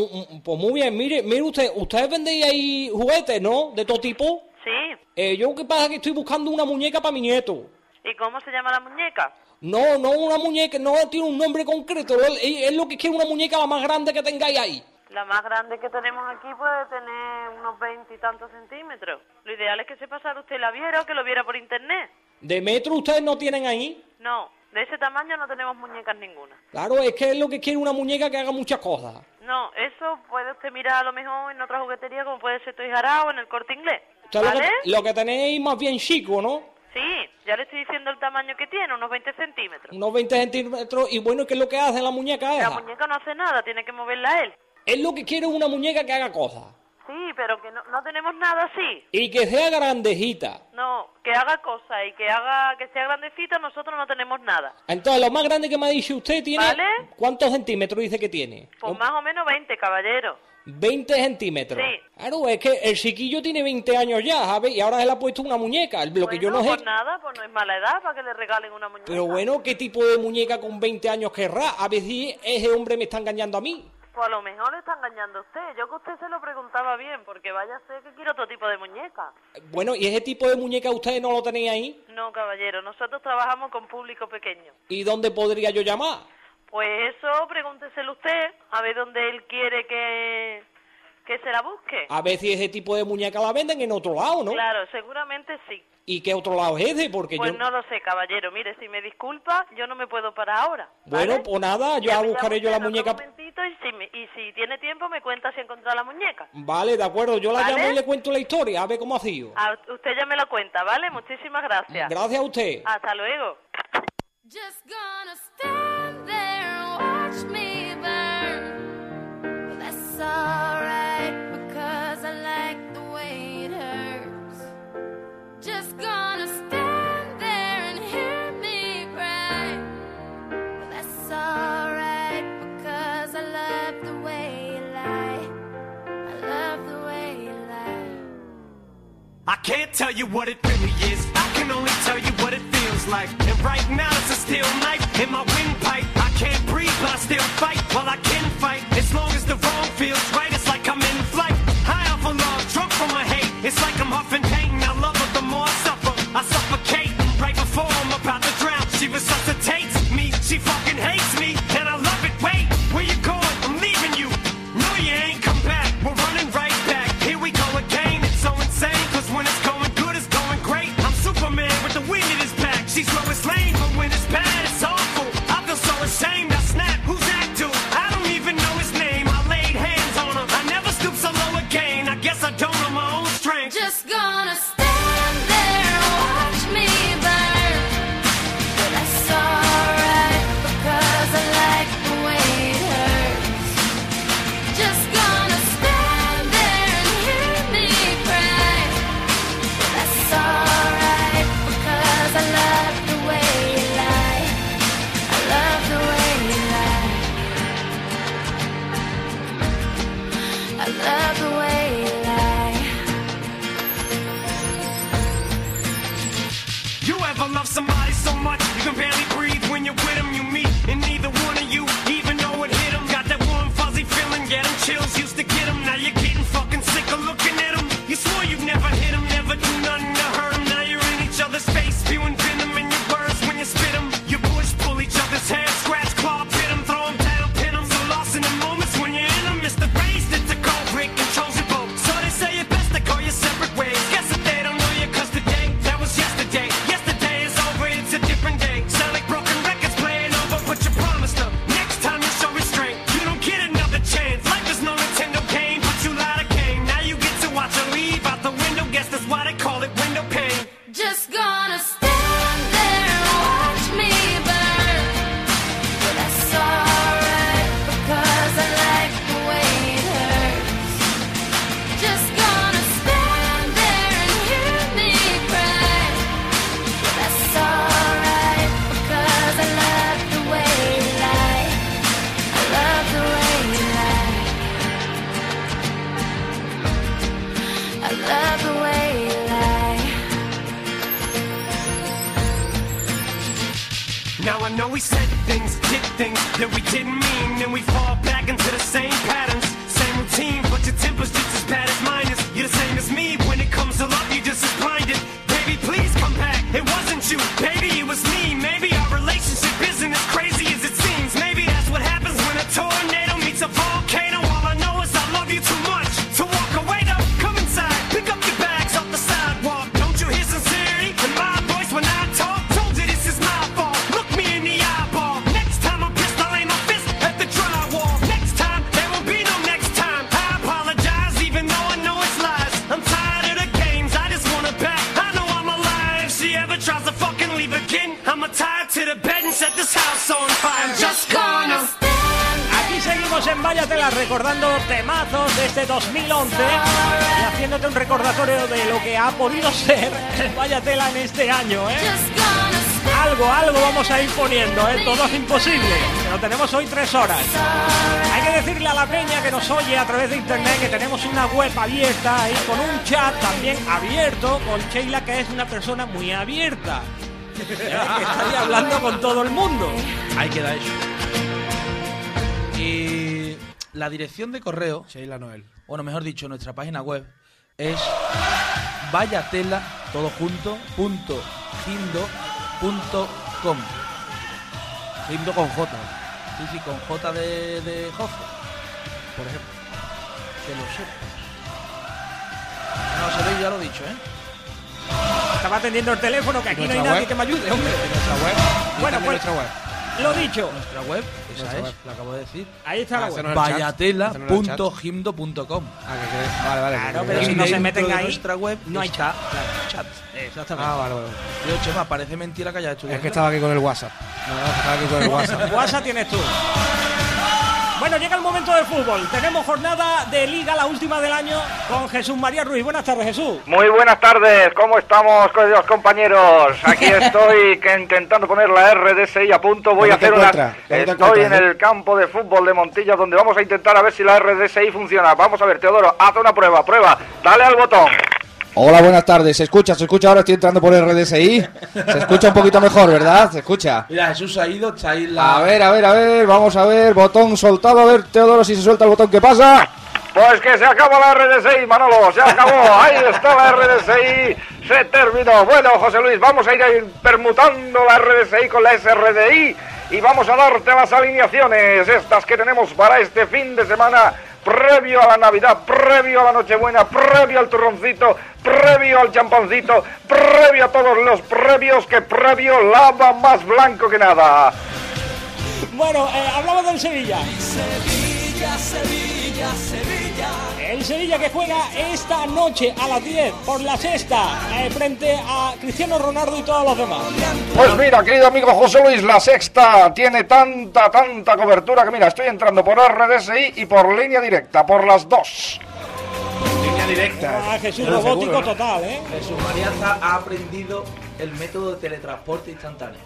pues muy bien. Mire, mire usted, ¿ustedes venden ahí juguetes, no? ¿De todo tipo?
Sí.
Eh, yo que pasa que estoy buscando una muñeca para mi nieto.
¿Y cómo se llama la muñeca?
No, no una muñeca, no tiene un nombre concreto. Es, lo que quiere una muñeca la más grande que tengáis ahí.
La más grande que tenemos aquí puede tener unos veintitantos centímetros. Lo ideal es que se pasara usted la viera o que lo viera por internet.
¿De metro ustedes no tienen ahí?
No, de ese tamaño no tenemos muñecas ninguna.
Claro, es que es lo que quiere una muñeca que haga muchas cosas.
No, eso puede usted mirar a lo mejor en otra juguetería como puede ser Toys o en el Corte Inglés. ¿Vale?
lo, que, lo que tenéis más bien chico, ¿no?
Sí, ya le estoy diciendo el tamaño que tiene, unos 20 centímetros.
Unos 20 centímetros. Y bueno, ¿qué es lo que hace la muñeca
La
esa?
muñeca no hace nada, tiene que moverla él.
Es lo que quiere una muñeca que haga cosas.
Sí, pero que no, no tenemos nada así.
Y que sea grandejita.
No, que haga cosas y que haga que sea grandecita, nosotros no tenemos nada.
Entonces, lo más grande que me ha dicho usted tiene...
¿Vale?
¿Cuántos centímetros dice que tiene?
Pues más o menos 20, caballero.
20 centímetros.
Sí.
Claro, es que el chiquillo tiene 20 años ya, ¿sabes? Y ahora se le ha puesto una muñeca. Lo que yo no
Bueno,
sé...
pues nada, pues no es mala edad para que le regalen una muñeca.
Pero bueno, ¿qué tipo de muñeca con 20 años querrá? A ver si ese hombre me está engañando a mí.
Pues a lo mejor le está engañando a usted. Yo que usted se lo preguntaba bien, porque vaya a ser que quiere otro tipo de muñeca.
Bueno, ¿y ese tipo de muñeca ustedes no lo tenéis ahí?
No, caballero, nosotros trabajamos con público pequeño.
¿Y dónde podría yo llamar?
Pues eso, pregúnteselo usted, a ver dónde él quiere que, que se la busque.
A ver si ese tipo de muñeca la venden en otro lado, ¿no?
Claro, seguramente sí.
¿Y qué otro lado es ese? Porque
Pues
yo...
no lo sé, caballero. Mire, si me disculpa, yo no me puedo parar ahora.
Bueno, pues nada, yo
Ya
buscaré yo la muñeca...
momentito y si, me- y si tiene tiempo me cuenta si ha encontrado la muñeca.
Vale, de acuerdo, yo la
¿Vale?
llamo y le cuento la historia, a ver cómo ha sido.
Usted ya me lo cuenta, ¿vale? Muchísimas gracias.
Gracias a usted.
Hasta luego.
Just gonna stand there and watch me burn. That's alright I
can't tell you what it really is. I can only tell you what it feels like. And right now it's a steel knife in my windpipe. I can't breathe, but I still fight. Well, I can fight as long as the wrong feels right. It's like I'm in flight. High off of love, drunk from my hate. It's like I'm huffing pain.
Poniendo, ¿eh? Todo es imposible, pero tenemos hoy tres horas. Hay que decirle a la peña que nos oye a través de internet que tenemos una web abierta ahí con un chat también abierto con Sheila, que es una persona muy abierta. ¿eh? Que está ahí hablando con todo el mundo.
Ahí queda eso. Y la dirección de correo.
Sheila Noel.
Bueno, mejor dicho, nuestra página web es vayatela, todo junto, punto, punto com.
Gindo con J.
Sí, sí, con J de, de por ejemplo. Que lo sepas. No, se ve, ya lo he dicho, ¿eh?
Estaba atendiendo el teléfono, que aquí no hay
Nuestra
nadie
web.
que me ayude, hombre.
Nuestra web.
Bueno, pues,
nuestra web.
lo dicho.
Nuestra web, esa
Nuestra
es,
web.
la acabo de decir.
Ahí está la
Ah,
web.
Vayatela.gimdo.com.
Ah, que quede- Vale, vale.
Claro,
que
pero si no se meten ahí,
nuestra web
no hay
está
chat.
chat.
Exactamente.
Ah, vale, vale.
Tío, Chema, parece mentira que haya hecho
Es que estaba aquí con el WhatsApp. Aquí con el WhatsApp.
WhatsApp tienes tú. Bueno, llega el momento del fútbol. Tenemos jornada de liga, la última del año, con Jesús María Ruiz. Buenas tardes, Jesús.
Muy buenas tardes, ¿cómo estamos, queridos compañeros? Aquí estoy que intentando poner la RDSI a punto. Voy
¿Dónde
a hacer una. Estoy en
eh?
el campo de fútbol de Montilla, donde vamos a intentar a ver si la RDSI funciona. Vamos a ver, Teodoro, haz una prueba, prueba. Dale al botón.
Hola, buenas tardes. ¿Se escucha? ¿Se escucha ahora? Estoy entrando por el RDSI. Se escucha un poquito mejor, ¿verdad? ¿Se escucha?
Mira, Jesús ha ido, está ahí la...
A ver, a ver, a ver. Vamos a ver. Botón soltado. A ver, Teodoro, si se suelta el botón, ¿qué pasa?
Pues que se acabó la RDSI, Manolo, se acabó. Ahí está la RDSI, se terminó. Bueno, José Luis, vamos a ir permutando la RDSI con la SRDI y vamos a darte las alineaciones, estas que tenemos para este fin de semana, previo a la Navidad, previo a la Nochebuena, previo al turroncito, previo al champancito, previo a todos los previos que previo lava más blanco que nada.
Bueno, eh, hablamos del Sevilla.
Sevilla, Sevilla, Sevilla.
El Sevilla que juega esta noche a las 10 por la sexta eh, frente a Cristiano Ronaldo y todos los demás.
Pues mira, querido amigo José Luis, la sexta tiene tanta, tanta cobertura que mira, estoy entrando por RDSI y por línea directa, por las dos.
Línea directa.
Ah, Jesús
Pero
robótico
seguro, ¿no?
total, ¿eh?
Jesús María está- ha aprendido el método de teletransporte instantáneo.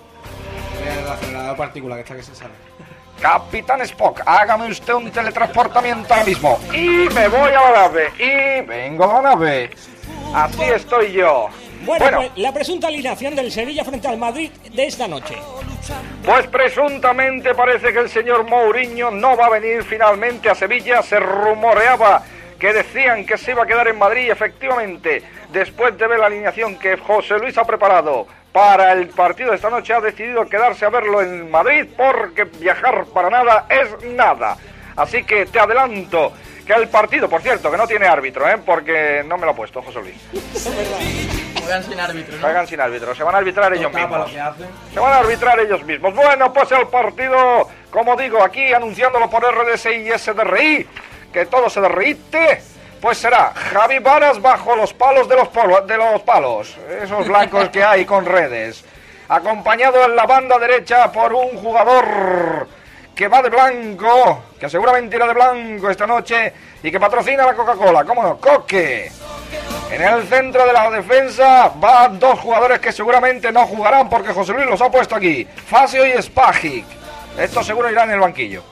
El acelerador de partícula que está que se sale.
Capitán Spock, hágame usted un teletransportamiento ahora mismo. Y me voy a la nave. Y vengo a la nave. Así estoy yo.
Bueno,
Bueno.
pues la presunta alineación del Sevilla frente al Madrid de esta noche.
Pues presuntamente parece que el señor Mourinho no va a venir finalmente a Sevilla. Se rumoreaba que decían que se iba a quedar en Madrid. Efectivamente, después de ver la alineación que José Luis ha preparado para el partido de esta noche, ha decidido quedarse a verlo en Madrid porque viajar para nada es nada. Así que te adelanto que el partido, por cierto, que no tiene árbitro, ¿eh? porque no me lo ha puesto José Luis.
Juegan sin árbitro, ¿no?
Juegan sin árbitro, se van a arbitrar ellos mismos. Se van a arbitrar ellos mismos. Bueno, pues el partido, como digo, aquí anunciándolo por RDSI y SDRI, que todo se derrite, pues será Javi Varas bajo los palos de los, de los palos, esos blancos que hay con redes, acompañado en la banda derecha por un jugador que va de blanco, que seguramente irá de blanco esta noche y que patrocina la Coca-Cola, ¿cómo no? Coque. En el centro de la defensa van dos jugadores que seguramente no jugarán porque José Luis los ha puesto aquí. Facio y Spagic. Estos seguro irán en el banquillo.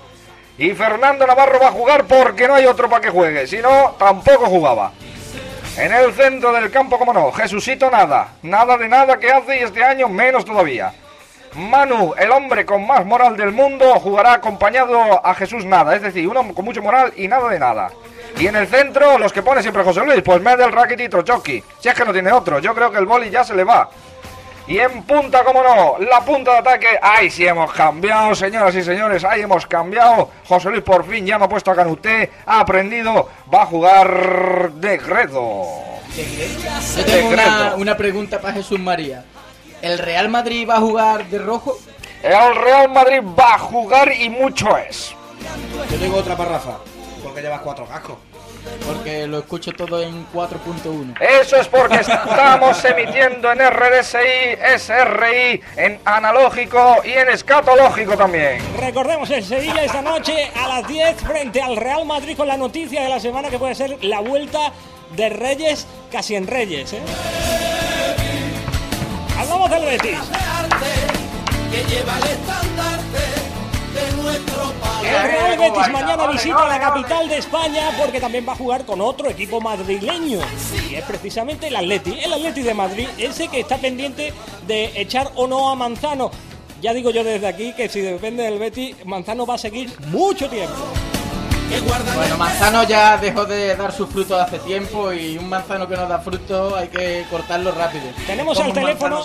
Y Fernando Navarro va a jugar porque no hay otro para que juegue. Si no, tampoco jugaba. En el centro del campo, como no, Jesucito nada. Nada de nada que hace y este año menos todavía. Manu, el hombre con más moral del mundo, jugará acompañado a Jesús nada. Es decir, uno con mucho moral y nada de nada. Y en el centro, los que pone siempre José Luis, pues Medel, Rakitic y Trochoki. Si es que no tiene otro, yo creo que el boli ya se le va. Y en punta, como no, la punta de ataque. ¡Ay, sí hemos cambiado, señoras y señores! ¡Ay, hemos cambiado! José Luis por fin ya no ha puesto a Canuté, ha aprendido, va a jugar de Gredo.
Yo tengo una, una pregunta para Jesús María. ¿El Real Madrid va a jugar de rojo?
El Real Madrid va a jugar y mucho es.
Yo tengo otra para Rafa, porque llevas cuatro cascos.
Porque lo escucho todo en 4.1.
Eso es porque estamos emitiendo en RDSI, SRI, en analógico y en escatológico también.
Recordemos el Sevilla esta noche a las 10 frente al Real Madrid con la noticia de la semana que puede ser la vuelta de Reyes casi en Reyes. ¿eh? Hablamos del Betis.
que lleva el estandarte de nuestro país.
El Real Betis mañana visita la capital de España porque también va a jugar con otro equipo madrileño y es precisamente el Atleti, el Atleti de Madrid, ese que está pendiente de echar o no a Manzano. Ya digo yo desde aquí que si depende del Betis, Manzano va a seguir mucho tiempo.
Bueno, Manzano ya dejó de dar sus frutos hace tiempo y un manzano que no da fruto hay que cortarlo rápido.
Tenemos al teléfono,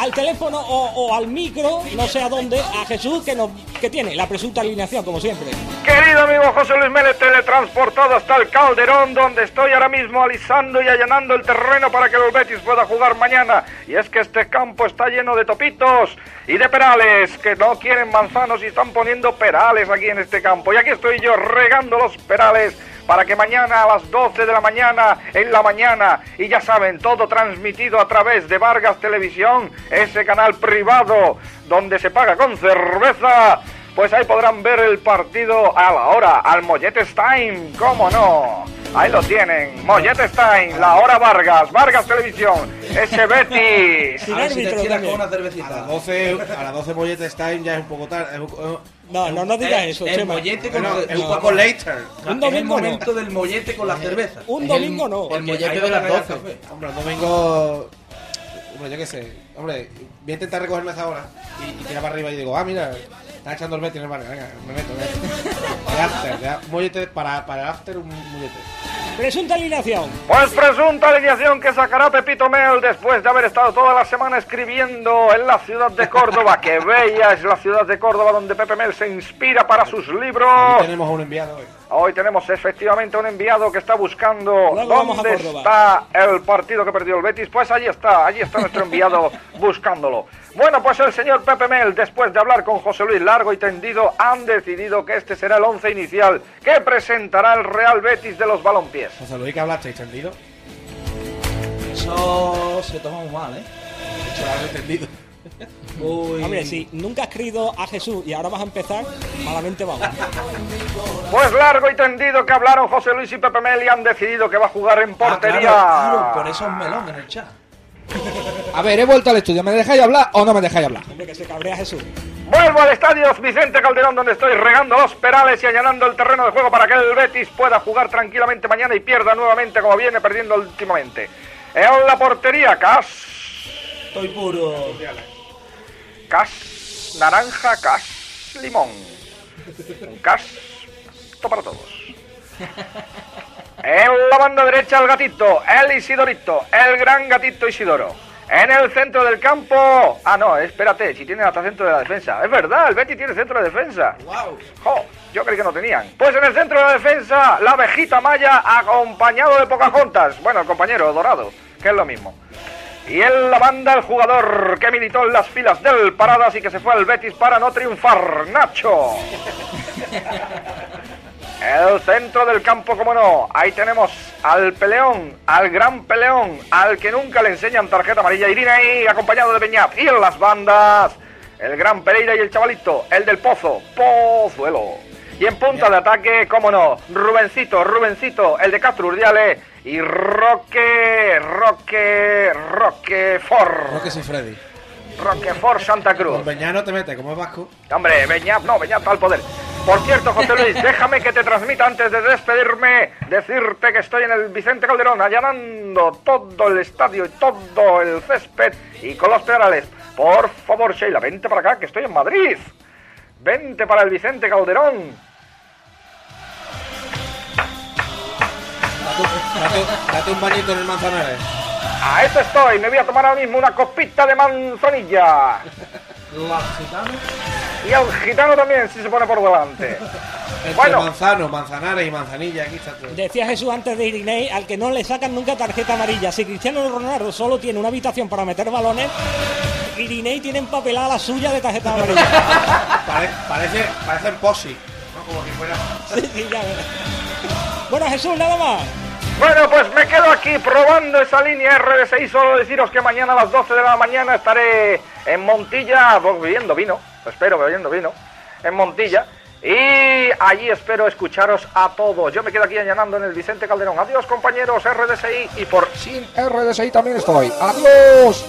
al teléfono o, o al micro, no sé a dónde, a Jesús que nos que tiene la presunta alineación como siempre.
Querido amigo José Luis Mélez, teletransportado hasta el Calderón, donde estoy ahora mismo alisando y allanando el terreno para que el Betis pueda jugar mañana. Y es que este campo está lleno de topitos y de perales, que no quieren manzanos y están poniendo perales aquí en este campo. Y aquí estoy yo regando los perales para que mañana a las 12 de la mañana, en la mañana, y ya saben, todo transmitido a través de Vargas Televisión, ese canal privado donde se paga con cerveza, pues ahí podrán ver el partido a la hora, al Molletes Time, ¿cómo no? Ahí lo tienen, Molletes Time, la hora Vargas, Vargas Televisión, ese Betis.
A ver si te tiras con una cervecita. A las 12, a las 12 molletes time ya es un poco tarde. Un-
No, no, no digas
Eh,
eso,
el
Chema.
mollete
con- no,
un
no,
poco
no.
later.
Un
es el
domingo no.
momento del mollete con la cerveza.
Un domingo no.
el mollete de las
te da
12.
café. Hombre, el domingo. Hombre, yo qué sé. Hombre, voy a intentar recogerme esa hora y, y tirar para arriba y digo, ah, mira, está echando el Betis en el bar. Venga, me meto, me meto. De after, de mollete, para, para el after, un mollete.
Presunta alineación.
Pues presunta alineación que sacará Pepito Mel después de haber estado toda la semana escribiendo en la ciudad de Córdoba. que bella es la ciudad de Córdoba donde Pepe Mel se inspira para sus libros.
Aquí tenemos a un enviado hoy.
Hoy tenemos efectivamente un enviado que está buscando
Luego
dónde está el partido que perdió el Betis. Pues allí está, allí está nuestro enviado buscándolo. Bueno, pues el señor Pepe Mel, después de hablar con José Luis Largo y Tendido, han decidido que este será el once inicial que presentará el Real Betis de los Balompiés.
José Luis, que hablaste, entendido?
Eso se toma muy mal, ¿eh?
Hecho algo entendido.
Hombre, si nunca has creído a Jesús y ahora vas a empezar, malamente vamos.
Pues largo y tendido que hablaron José Luis y Pepe Mel y han decidido que va a jugar en portería.
Ah, claro, por eso es melón en el chat.
A ver, he vuelto al estudio. ¿Me dejáis hablar o no me dejáis hablar?
Hombre, que se cabrea Jesús.
Vuelvo al estadio Vicente Calderón donde estoy regando los perales y allanando el terreno de juego para que el Betis pueda jugar tranquilamente mañana y pierda nuevamente como viene perdiendo últimamente. En la portería, Cas.
Estoy puro.
Cas naranja, Cas limón. Un Cas para todos. En la banda derecha el gatito, el Isidorito, el gran gatito Isidoro. En el centro del campo... Ah, no, espérate, si tienen hasta centro de la defensa. Es verdad, el Betty tiene centro de defensa.
Wow.
Jo, yo creí que no tenían. Pues en el centro de la defensa, la abejita Maya acompañado de Pocahontas. Bueno, el compañero Dorado, que es lo mismo. Y en la banda el jugador que militó en las filas del Paradas y que se fue al Betis para no triunfar, Nacho. El centro del campo, como no. Ahí tenemos al peleón, al gran peleón, al que nunca le enseñan tarjeta amarilla. Irene acompañado de Beñat. Y en las bandas, el gran Pereira y el chavalito, el del Pozo, Pozuelo. Y en punta de ataque, como no, Rubencito, Rubencito, el de Castro Urdiale y Roque, Roque, Roquefort.
No que soy Freddy.
Roquefort Santa Cruz.
Con Beñá no te metes, como es vasco.
Hombre, Beñat, no, Beñat al poder. Por cierto, José Luis, déjame que te transmita antes de despedirme, decirte que estoy en el Vicente Calderón, allanando todo el estadio y todo el césped y con los pedales. Por favor, Sheila, vente para acá, que estoy en Madrid. Vente para el Vicente Calderón.
Date, date un bañito en el Manzanares.
A eso estoy, me voy a tomar ahora mismo una copita de manzanilla. Y el gitano también, si se pone por delante.
Entre
Bueno.
manzano, manzanares y manzanilla, aquí está todo.
Decía Jesús antes de Irinei, al que no le sacan nunca tarjeta amarilla. Si Cristiano Ronaldo solo tiene una habitación para meter balones, Irinei tiene empapelada la suya de tarjeta amarilla.
Pare- parece, parecen posi. ¿no? Como si fuera.
Sí, sí, ya. Bueno, Jesús, nada más.
Bueno, pues me quedo aquí probando esa línea RD6. Solo deciros que mañana a las 12 de la mañana estaré en Montilla pues, bebiendo vino. Espero bebiendo vino. En Montilla. Y allí espero escucharos a todos. Yo me quedo aquí allanando en el Vicente Calderón. Adiós, compañeros RDSI. Y por sin RDSI también estoy. Adiós.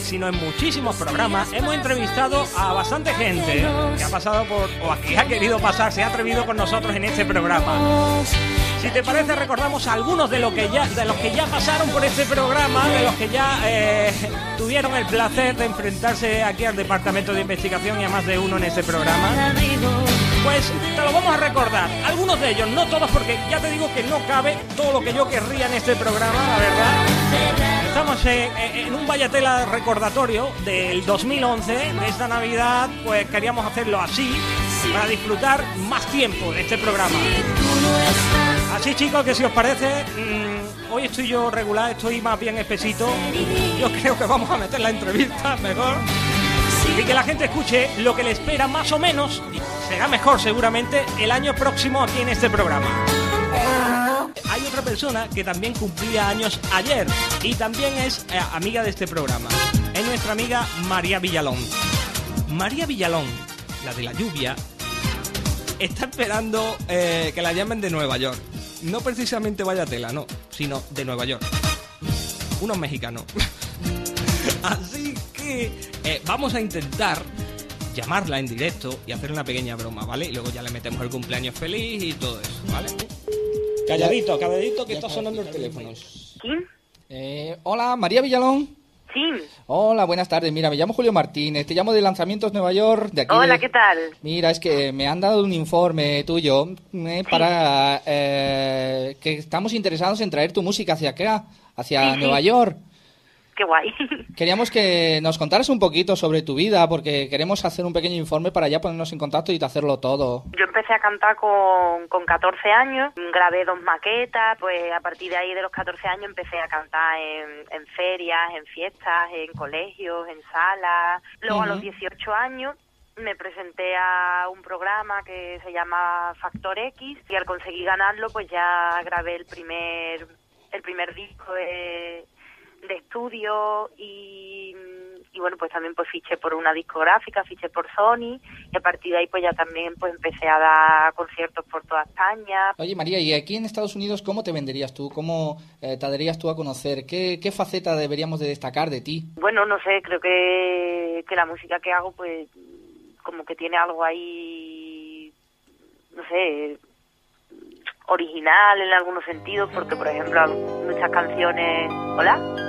Sino en muchísimos programas, hemos entrevistado a bastante gente que ha pasado por, o aquí ha querido pasar, se ha atrevido con nosotros en este programa. Si te parece, recordamos algunos de, lo que ya, de los que ya pasaron por este programa, de los que ya eh, tuvieron el placer de enfrentarse aquí al Departamento de Investigación y a más de uno en este programa. Pues te lo vamos a recordar. Algunos de ellos, no todos, porque ya te digo que no cabe todo lo que yo querría en este programa, la verdad. Estamos en, un Vallatela recordatorio del 2011. De esta Navidad, pues queríamos hacerlo así, para disfrutar más tiempo de este programa. Así chicos, que si os parece, mm, hoy estoy yo regular, estoy más bien espesito. Yo creo que vamos a meter la entrevista mejor. Y que la gente escuche lo que le espera más o menos, y será mejor seguramente, el año próximo aquí en este programa. Hay otra persona que también cumplía años ayer y también es eh, amiga de este programa. Es nuestra amiga María Villalón. María Villalón, la de la lluvia, está esperando eh, que la llamen de Nueva York. No precisamente vaya no, sino de Nueva York. Unos mexicanos. Así que eh, vamos a intentar llamarla en directo y hacer una pequeña broma, ¿vale? Y luego ya le metemos el cumpleaños feliz y todo eso, ¿vale? Calladito, calladito, que está sonando el teléfono.
Eh, hola, María Villalón.
Sí.
Hola, buenas tardes. Mira, me llamo Julio Martínez. Te llamo de Lanzamientos Nueva York. De aquí
Hola,
de-
¿qué tal?
Mira, es que me han dado un informe tuyo eh, para eh, que estamos interesados en traer tu música hacia acá, hacia
Sí, sí.
Nueva York.
Qué guay.
Queríamos que nos contaras un poquito sobre tu vida, porque queremos hacer un pequeño informe para ya ponernos en contacto y hacerlo todo.
Yo empecé a cantar con, con 14 años, grabé dos maquetas, pues a partir de ahí de los 14 años empecé a cantar en, en ferias, en fiestas, en colegios, en salas. Luego a los
Ujú.
18 años me presenté a un programa que se llama Factor X y al conseguir ganarlo pues ya grabé el primer el primer disco de, de estudio y, y bueno pues también pues fiché por una discográfica, fiché por Sony y a partir de ahí pues ya también pues empecé a dar conciertos por toda España.
Oye, María, ¿y aquí en Estados Unidos cómo te venderías tú? ¿Cómo eh, te darías tú a conocer? ¿Qué, qué faceta deberíamos de destacar de ti?
Bueno, no sé, creo que, que la música que hago pues como que tiene algo ahí, no sé, original en algunos sentidos, porque por ejemplo muchas canciones... ¿Hola?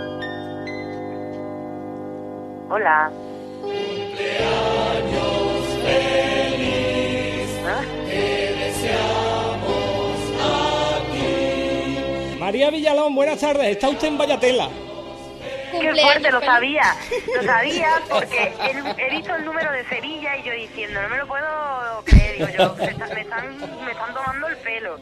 Hola.
María Villalón, buenas tardes. Está usted en Vallatela.
Qué fuerte, lo sabía, lo sabía porque he, he visto el número de Sevilla y yo diciendo, no me lo puedo creer, digo yo, me están, me están, me están tomando el pelo.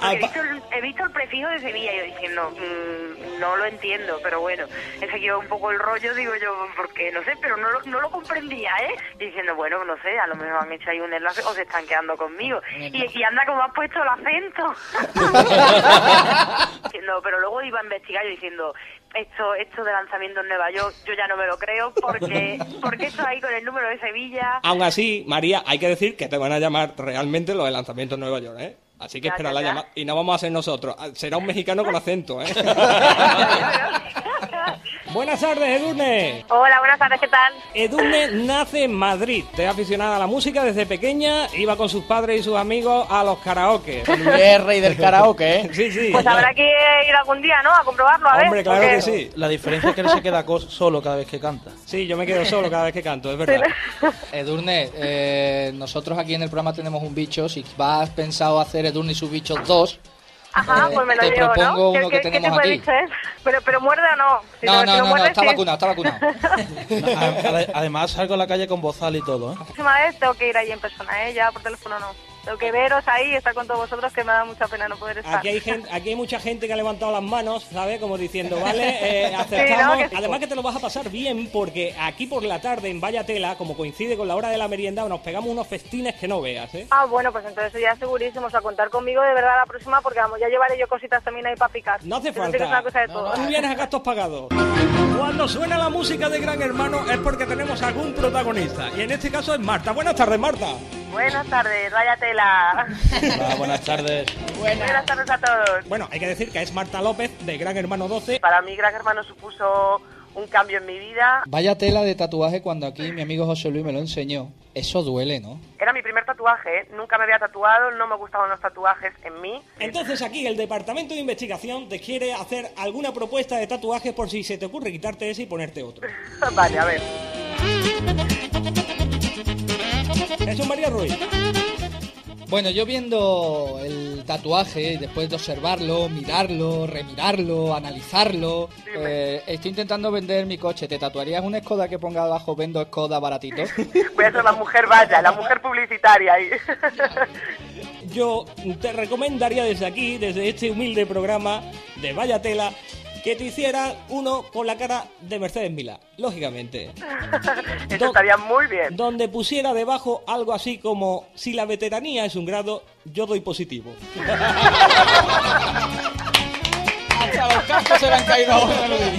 Porque he, visto el, he visto el prefijo de Sevilla y yo diciendo, mm, no lo entiendo, pero bueno, he seguido un poco el rollo, digo yo, porque no sé, pero no, lo- no lo comprendía, ¿eh? Diciendo, bueno, no sé, a lo mejor han hecho ahí un enlace o se están quedando conmigo. Y, y anda como has puesto el acento. no, pero luego iba a investigar yo diciendo, esto esto de lanzamiento en Nueva York, yo ya no me lo creo porque porque esto ahí con el número de Sevilla.
Aún así, María, hay que decir que te van a llamar realmente los de lanzamiento en Nueva York, ¿eh? Así que
Ya,
espera
ya,
la
ya.
llamada. Y no vamos a ser nosotros. Ah, Será un mexicano con acento, ¿eh? Buenas tardes, Edurne.
Hola, buenas tardes, ¿qué tal?
Edurne nace en Madrid. Es aficionada a la música desde pequeña. Iba con sus padres y sus amigos a los karaoke.
El rey del karaoke, ¿eh?
Sí, sí.
Pues habrá que ir algún día, ¿no? A comprobarlo, a ver.
Hombre, claro
porque-
que sí.
La diferencia es que él se queda solo cada vez que canta.
Sí, yo me quedo solo cada vez que canto, es verdad.
Edurne, eh, nosotros aquí en el programa tenemos un bicho. Si vas pensado hacer Edurne y sus bichos 2,
Ajá,
eh,
pues me lo
te
llevo,
propongo
¿no?
uno
¿Qué,
que
qué- qué
tenemos
tipo de
aquí.
Pero, pero muerde o no. Si
No, no, no, no,
muerde,
está
sí.
vacunado, está vacunado.
Ade- Además salgo a la calle con bozal y todo, ¿eh?
La próxima vez tengo que ir allí en persona, ¿eh? Ya por teléfono no. Tengo que veros ahí y estar con todos vosotros, que me da mucha pena no poder estar.
Aquí hay, gente, aquí hay mucha gente que ha levantado las manos, ¿sabes? Como diciendo, vale, eh, aceptamos.
Sí, ¿no? Que-
Además que te lo vas a pasar bien porque aquí por la tarde en Vaya Tela, como coincide con la hora de la merienda, nos pegamos unos festines que no veas, ¿eh?
Ah, bueno, pues entonces ya segurísimo, o sea, contar conmigo de verdad la próxima, porque vamos, ya llevaré yo cositas también ahí para picar.
No hace falta.
una cosa de todo.
Tú vienes a gastos pagados. Cuando suena la música de Gran Hermano es porque tenemos algún protagonista. Y en este caso es Marta. Buenas tardes, Marta.
Buenas tardes, vaya tela.
Hola, buenas tardes.
Buenas tardes a todos.
Bueno, hay que decir que es Marta López de Gran Hermano 12.
Para mí, Gran Hermano supuso un cambio en mi vida.
Vaya tela de tatuaje cuando aquí mi amigo José Luis me lo enseñó. Eso duele, ¿no?
Era mi primer tatuaje, ¿eh? nunca me había tatuado, no me gustaban los tatuajes en mí.
Entonces aquí el Departamento de Investigación te quiere hacer alguna propuesta de tatuaje por si se te ocurre quitarte ese y ponerte otro.
vale, a ver.
Jesús María Ruiz.
Bueno, yo viendo el tatuaje, después de observarlo, mirarlo, remirarlo, analizarlo, eh, estoy intentando vender mi coche. ¿Te tatuarías una Skoda que ponga abajo vendo Skoda baratito?
Voy a ser la mujer vaya, la mujer publicitaria ahí.
Yo te recomendaría desde aquí, desde este humilde programa de Vaya Tela, que te hiciera uno con la cara de Mercedes Milá, lógicamente.
Eso estaría muy bien.
Donde pusiera debajo algo así como, si la veteranía es un grado, yo doy positivo.
Hasta los cascos se le han caído ahora, lo digo.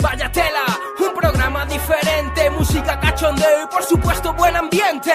Vaya tela, un programa diferente, música cachondeo y por supuesto buen ambiente.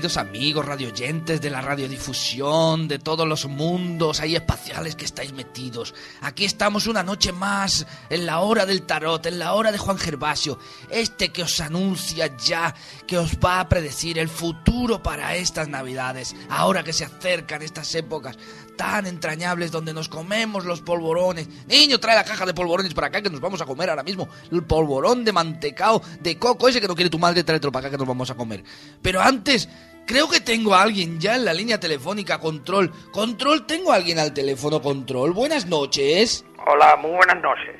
Queridos amigos radioyentes de la radiodifusión, de todos los mundos ahí espaciales que estáis metidos. Aquí estamos una noche más en la hora del tarot, en la hora de Juan Gervasio, este que os anuncia ya que os va a predecir el futuro para estas navidades, ahora que se acercan estas épocas tan entrañables donde nos comemos los polvorones. Niño, trae la caja de polvorones para acá que nos vamos a comer ahora mismo. El polvorón de mantecao, de coco, ese que no quiere tu madre, tráetelo para acá que nos vamos a comer. Pero antes, creo que tengo a alguien ya en la línea telefónica, control. Control, tengo a alguien al teléfono, control. Buenas noches.
Hola, muy buenas noches.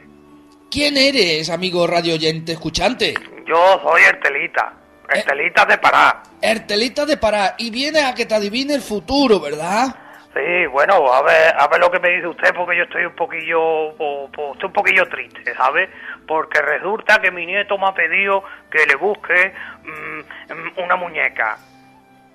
¿Quién eres, amigo radio oyente escuchante?
Yo soy Ertelita. Ertelita de Pará.
Ertelita de Pará. Y viene a que te adivine el futuro, ¿verdad?
Sí, bueno, a ver, a ver lo que me dice usted, porque yo estoy un poquillo, po- po- estoy un poquillo triste, ¿sabe? Porque resulta que mi nieto me ha pedido que le busque mm, mm, una muñeca.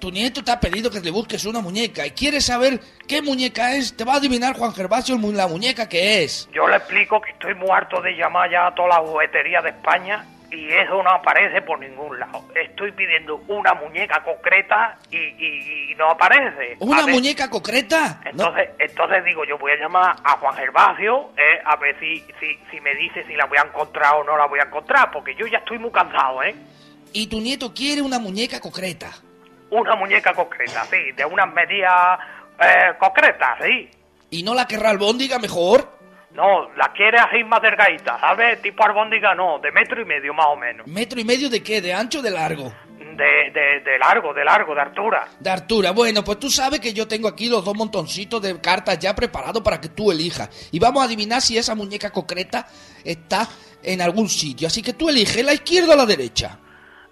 Tu nieto te ha pedido que le busques una muñeca y quieres saber qué muñeca es. Te va a adivinar Juan Gervasio la muñeca que es.
Yo le explico que estoy muy harto de llamar ya a todas las jugueterías de España y eso no aparece por ningún lado. Estoy pidiendo una muñeca concreta y, y- y no aparece.
¿Una muñeca concreta? No.
Entonces, entonces digo, yo voy a llamar a Juan Gervasio eh, a ver si, si, si me dice si la voy a encontrar o no la voy a encontrar, porque yo ya estoy muy cansado, ¿eh?
Y tu nieto quiere una muñeca concreta.
Una muñeca concreta, sí, de unas medidas eh, concretas, sí.
¿Y no la querrá albóndiga mejor?
No, la quiere así más delgadita, ¿sabes? Tipo arbóndiga, no, de metro y medio más o menos.
¿Metro y medio de qué? ¿De ancho o de largo?
De, de, de largo, de largo, de altura.
De altura. Bueno, pues tú sabes que yo tengo aquí los dos montoncitos de cartas ya preparados para que tú elijas. Y vamos a adivinar si esa muñeca concreta está en algún sitio. Así que tú eliges la izquierda o la derecha.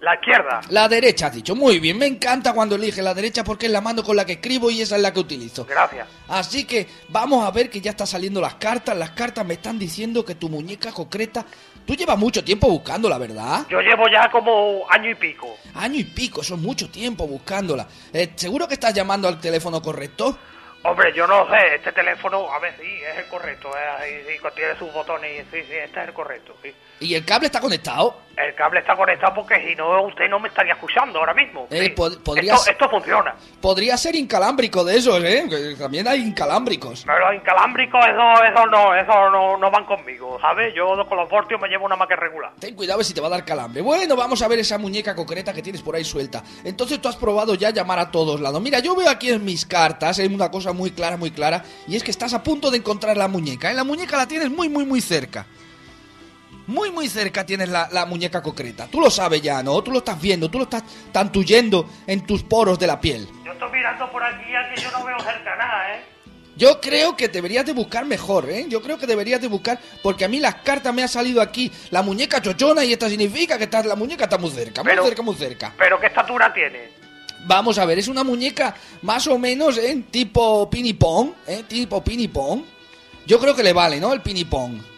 La izquierda.
La derecha, has dicho. Muy bien, me encanta cuando elige la derecha porque es la mano con la que escribo y esa es la que utilizo.
Gracias.
Así que vamos a ver que ya están saliendo las cartas. Las cartas me están diciendo que tu muñeca concreta... Tú llevas mucho tiempo buscándola, ¿verdad?
Yo llevo ya como año y pico.
Año y pico, eso es mucho tiempo buscándola. Eh, ¿Seguro que estás llamando al teléfono correcto?
Hombre, yo no sé, este teléfono, a ver, sí, es el correcto, es ahí, sí, tiene sus botones, y sí, sí, este es el correcto, sí.
¿Y el cable está conectado?
El cable está conectado porque si no, usted no me estaría escuchando ahora mismo.
Eh,
sí.
pod- podrías-
esto, esto funciona.
Podría ser incalámbrico de esos, ¿eh? Que también hay incalámbricos.
Pero los incalámbricos, eso, eso no, eso no, no van conmigo, ¿sabes? Yo con los voltios me llevo una que regular.
Ten cuidado si te va a dar calambre. Bueno, vamos a ver esa muñeca concreta que tienes por ahí suelta. Entonces tú has probado ya llamar a todos lados. Mira, yo veo aquí en mis cartas, hay una cosa muy clara, muy clara, y es que estás a punto de encontrar la muñeca. ¿eh? La muñeca la tienes muy, muy, muy cerca. Muy, muy cerca tienes la, la muñeca concreta. Tú lo sabes ya, ¿no? Tú lo estás viendo, tú lo estás tantuyendo en tus poros de la piel.
Yo estoy mirando por aquí a que yo no veo cerca nada, ¿eh?
Yo creo que deberías de buscar mejor, ¿eh? Yo creo que deberías de buscar, porque a mí las cartas me ha salido aquí la muñeca chochona y esta significa que está, la muñeca está muy cerca, muy
Pero-
cerca, muy cerca.
Pero ¿qué estatura tiene?
Vamos a ver, es una muñeca más o menos, ¿eh? Tipo pinipong, ¿eh? Tipo pinipong. Yo creo que le vale, ¿no? El pinipong.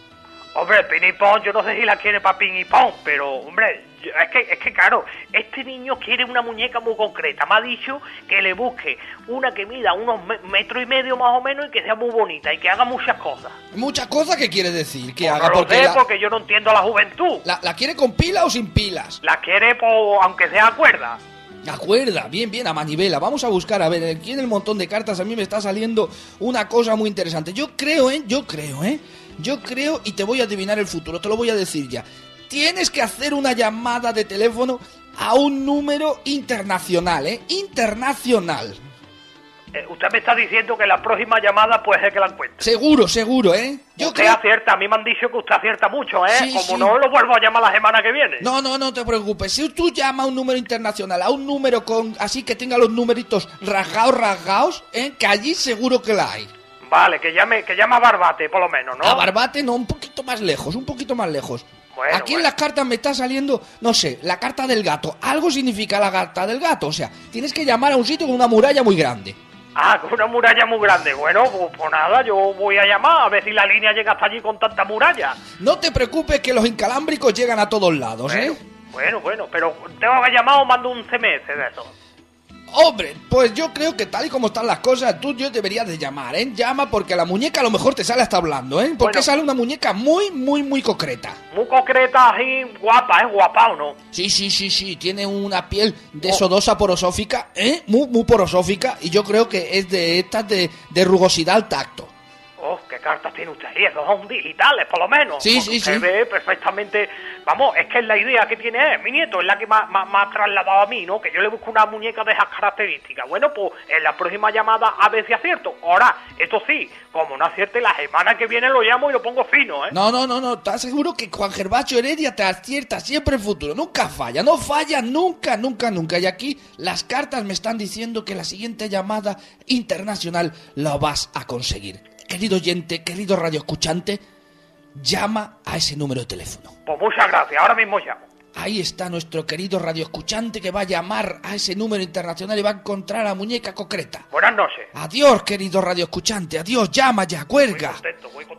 Hombre, pinipón, yo no sé si la quiere para pinipón, pero, hombre, es que, es que claro, este niño quiere una muñeca muy concreta. Me ha dicho que le busque una que mida unos me- metro y medio más o menos y que sea muy bonita y que haga muchas cosas.
Muchas cosas que quiere decir que
Pues
haga,
no lo
porque
sé,
la,
porque yo no entiendo a la juventud.
la- ¿la quiere con pila o sin pilas?
La quiere, pues, aunque sea a cuerda.
Acuerda, bien, bien, a manivela. Vamos a buscar, a ver, aquí en el montón de cartas a mí me está saliendo una cosa muy interesante. Yo creo, ¿eh? Yo creo, ¿eh? Yo creo y te voy a adivinar el futuro, te lo voy a decir ya. Tienes que hacer una llamada de teléfono a un número internacional, ¿eh? Internacional.
Eh, usted me está diciendo que la próxima llamada puede ser que la encuentre.
Seguro, seguro, ¿eh? Yo
usted
creo...
acierta, a mí me han dicho que usted acierta mucho, ¿eh?
Sí,
Como
sí.
no lo vuelvo a llamar la semana que viene.
No, no, no te preocupes. Si tú llamas a un número internacional, a un número con así que tenga los numeritos rasgados, rasgados, ¿eh? que allí seguro que la hay.
Vale, que llame, que llame a Barbate, por lo menos, ¿no?
A Barbate no, un poquito más lejos, un poquito más lejos.
Bueno,
Aquí en las cartas me está saliendo, no sé, la carta del gato. Algo significa la carta del gato. O sea, tienes que llamar a un sitio con una muralla muy grande.
Ah, con una muralla muy grande. Bueno, pues, pues nada, yo voy a llamar a ver si la línea llega hasta allí con tanta muralla.
No te preocupes que los incalámbricos llegan a todos lados, ¿eh?
Bueno, bueno, pero tengo que llamar o mando un CMS de eso.
Hombre, pues yo creo que tal y como están las cosas, tú yo deberías de llamar, ¿eh? Llama porque la muñeca a lo mejor te sale hasta hablando, ¿eh? Porque
Bueno.
sale una muñeca muy, muy, muy concreta.
Muy concreta, así, guapa, ¿eh? Guapa o no.
Sí, sí, sí, sí, tiene una piel de sodosa porosófica, ¿eh? Muy, muy porosófica y yo creo que es de estas de, de rugosidad al tacto.
Cartas tiene usted ahí, esos son digitales, por lo menos.
Sí, sí,
usted
sí.
ve perfectamente. Vamos, es que es la idea que tiene él, mi nieto, es la que me, ha- trasladado a mí, ¿no? Que yo le busco una muñeca de esas características. Bueno, pues en la próxima llamada a ver si acierto. Ahora, esto sí, como no acierte, la semana que viene lo llamo y lo pongo fino, ¿eh?
No, no, no, no, ¿estás seguro que Juan Gervasio Heredia te acierta siempre el futuro? Nunca falla, no falla nunca, nunca, nunca. Y aquí las cartas me están diciendo que la siguiente llamada internacional la vas a conseguir. Querido oyente, querido radioescuchante, llama a ese número de teléfono.
Pues muchas gracias, ahora mismo llamo.
Ahí está nuestro querido radioescuchante que va a llamar a ese número internacional y va a encontrar a la muñeca concreta.
Buenas noches.
Adiós, querido radioescuchante, adiós, llama ya, cuelga.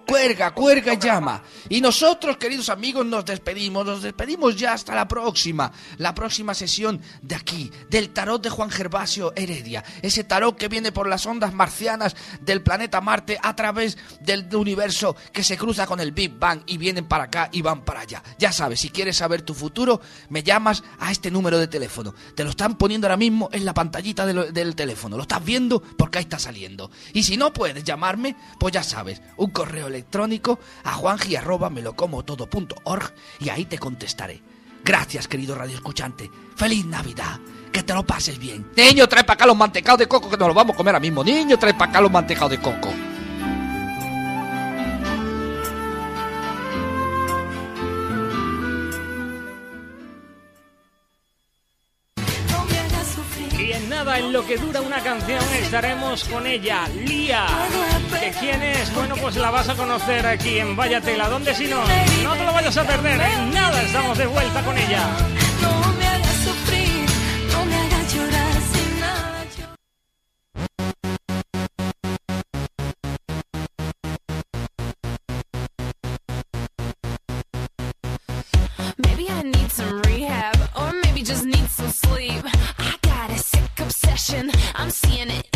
Cuelga, cuelga y llama. Y nosotros, queridos amigos, nos despedimos, nos despedimos ya hasta la próxima. La próxima sesión de aquí, del tarot de Juan Gervasio Heredia. Ese tarot que viene por las ondas marcianas del planeta Marte a través del universo que se cruza con el Big Bang y vienen para acá y van para allá. Ya sabes, si quieres saber tu futuro, me llamas a este número de teléfono. Te lo están poniendo ahora mismo en la pantallita del teléfono. Lo estás viendo porque ahí está saliendo. Y si no puedes llamarme, pues ya sabes, un correo electrónico a juanji.melocomotodo.org y ahí te contestaré. Gracias, querido radio escuchante. Feliz Navidad. Que te lo pases bien. Niño, trae para acá los mantecados de coco que nos los vamos a comer ahora mismo. Niño, trae para acá los mantecados de coco.
En lo que dura una canción, estaremos con ella, Lía. ¿Que quién es? Bueno, pues la vas a conocer aquí en Vaya Tela. ¿Dónde si no? No te lo vayas a perder. En nada, estamos de vuelta con ella.
I'm seeing it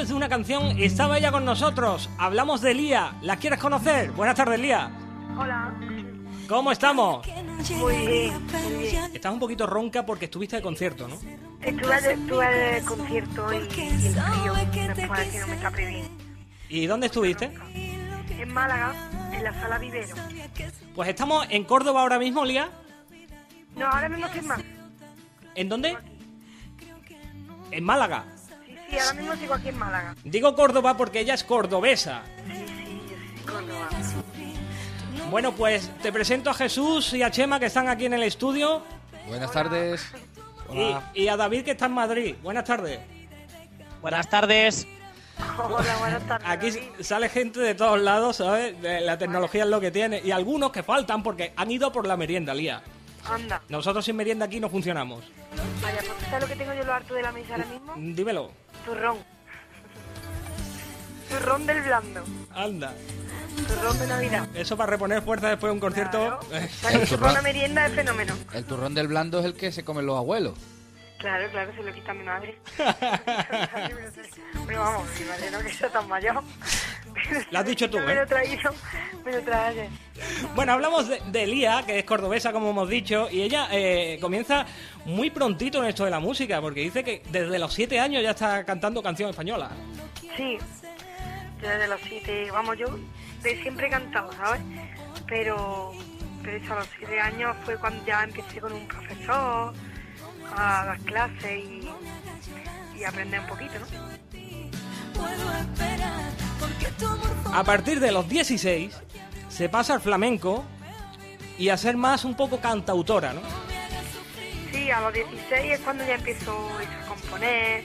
Después de una canción estaba ella con nosotros. Hablamos de Lía. ¿La quieres conocer? Buenas tardes, Lía.
Hola.
¿Cómo estamos?
Muy bien, muy bien.
Estás un poquito ronca porque estuviste de concierto, ¿no?
Estuve de, estuve de concierto y, y el frío después que no me está.
¿Y dónde estuviste?
En Málaga, en la sala Vivero.
Pues estamos en Córdoba ahora mismo, Lía.
No, ahora mismo estoy más.
¿En dónde? En Málaga.
Sí, sí, ahora mismo sigo aquí en Málaga.
Digo Córdoba porque ella es cordobesa.
Sí, sí, yo soy Córdoba.
Bueno, pues te presento a Jesús y a Chema que están aquí en el estudio
Buenas tardes.
y, y a David que está en Madrid. Buenas tardes.
Buenas tardes.
Hola, buenas tardes.
Aquí sale gente de todos lados, ¿sabes? La tecnología es lo que tiene. Y algunos que faltan porque han ido por la merienda, Lía.
Anda.
Nosotros sin merienda aquí no funcionamos.
Vaya, pues ¿sabes lo que tengo yo lo harto de la mesa ahora mismo?
Dímelo.
Turrón. Turrón del blando.
Anda.
Turrón de Navidad.
Eso para reponer fuerza después de un concierto.
Para que para una merienda es fenómeno.
El turrón del blando es el que se comen los abuelos.
Claro, claro, se lo quita mi madre. Pero vamos, mi madre no que sea tan mayor.
Lo has dicho tú,
Me lo
¿eh?
traído, me lo trae.
Bueno, hablamos de, de Lía, que es cordobesa, como hemos dicho, y ella eh, comienza muy prontito en esto de la música, porque dice que desde los siete años ya está cantando canción española.
Sí, yo desde los siete, vamos, yo de siempre he cantado, ¿sabes? Pero, pero eso, a los siete años fue cuando ya empecé con un profesor a dar clases y, y aprender un poquito, ¿no?
A partir de los 16 se pasa al flamenco y a ser más un poco cantautora, ¿no?
Sí, a los 16 es cuando ya empiezo a componer,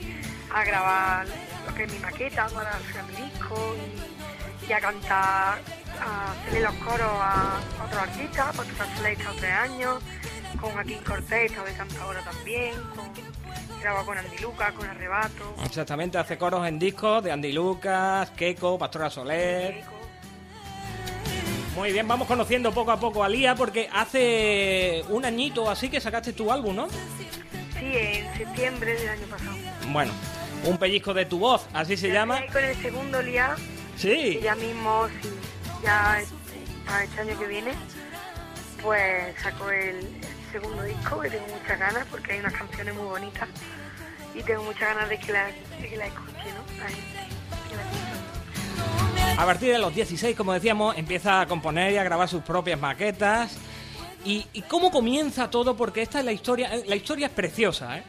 a grabar lo que es mi maqueta para hacer mi disco y, y a cantar, a hacerle los coros a otros artistas, porque he estado tres años, con Joaquín Cortés, he estado de también, con, grabo con Andy Lucas, con Arrebato.
Exactamente, hace coros en discos de Andy Lucas, Keiko, Pastora Soler. Muy bien, vamos conociendo poco a poco a Lía porque hace un añito o así que sacaste tu álbum, ¿no?
Sí, en septiembre del año pasado.
Bueno, un pellizco de tu voz, así se llama.
Con el segundo día,
Sí.
ya mismo, sí, ya para este año que viene, pues saco el segundo disco, que tengo muchas ganas, porque hay unas canciones muy bonitas y tengo muchas ganas de que la, de que la escuche, ¿no? La gente, que la escuche.
A partir de los 16, como decíamos, empieza a componer y a grabar sus propias maquetas. ¿Y, y cómo comienza todo? Porque esta es la historia. eh, La historia es preciosa, ¿eh?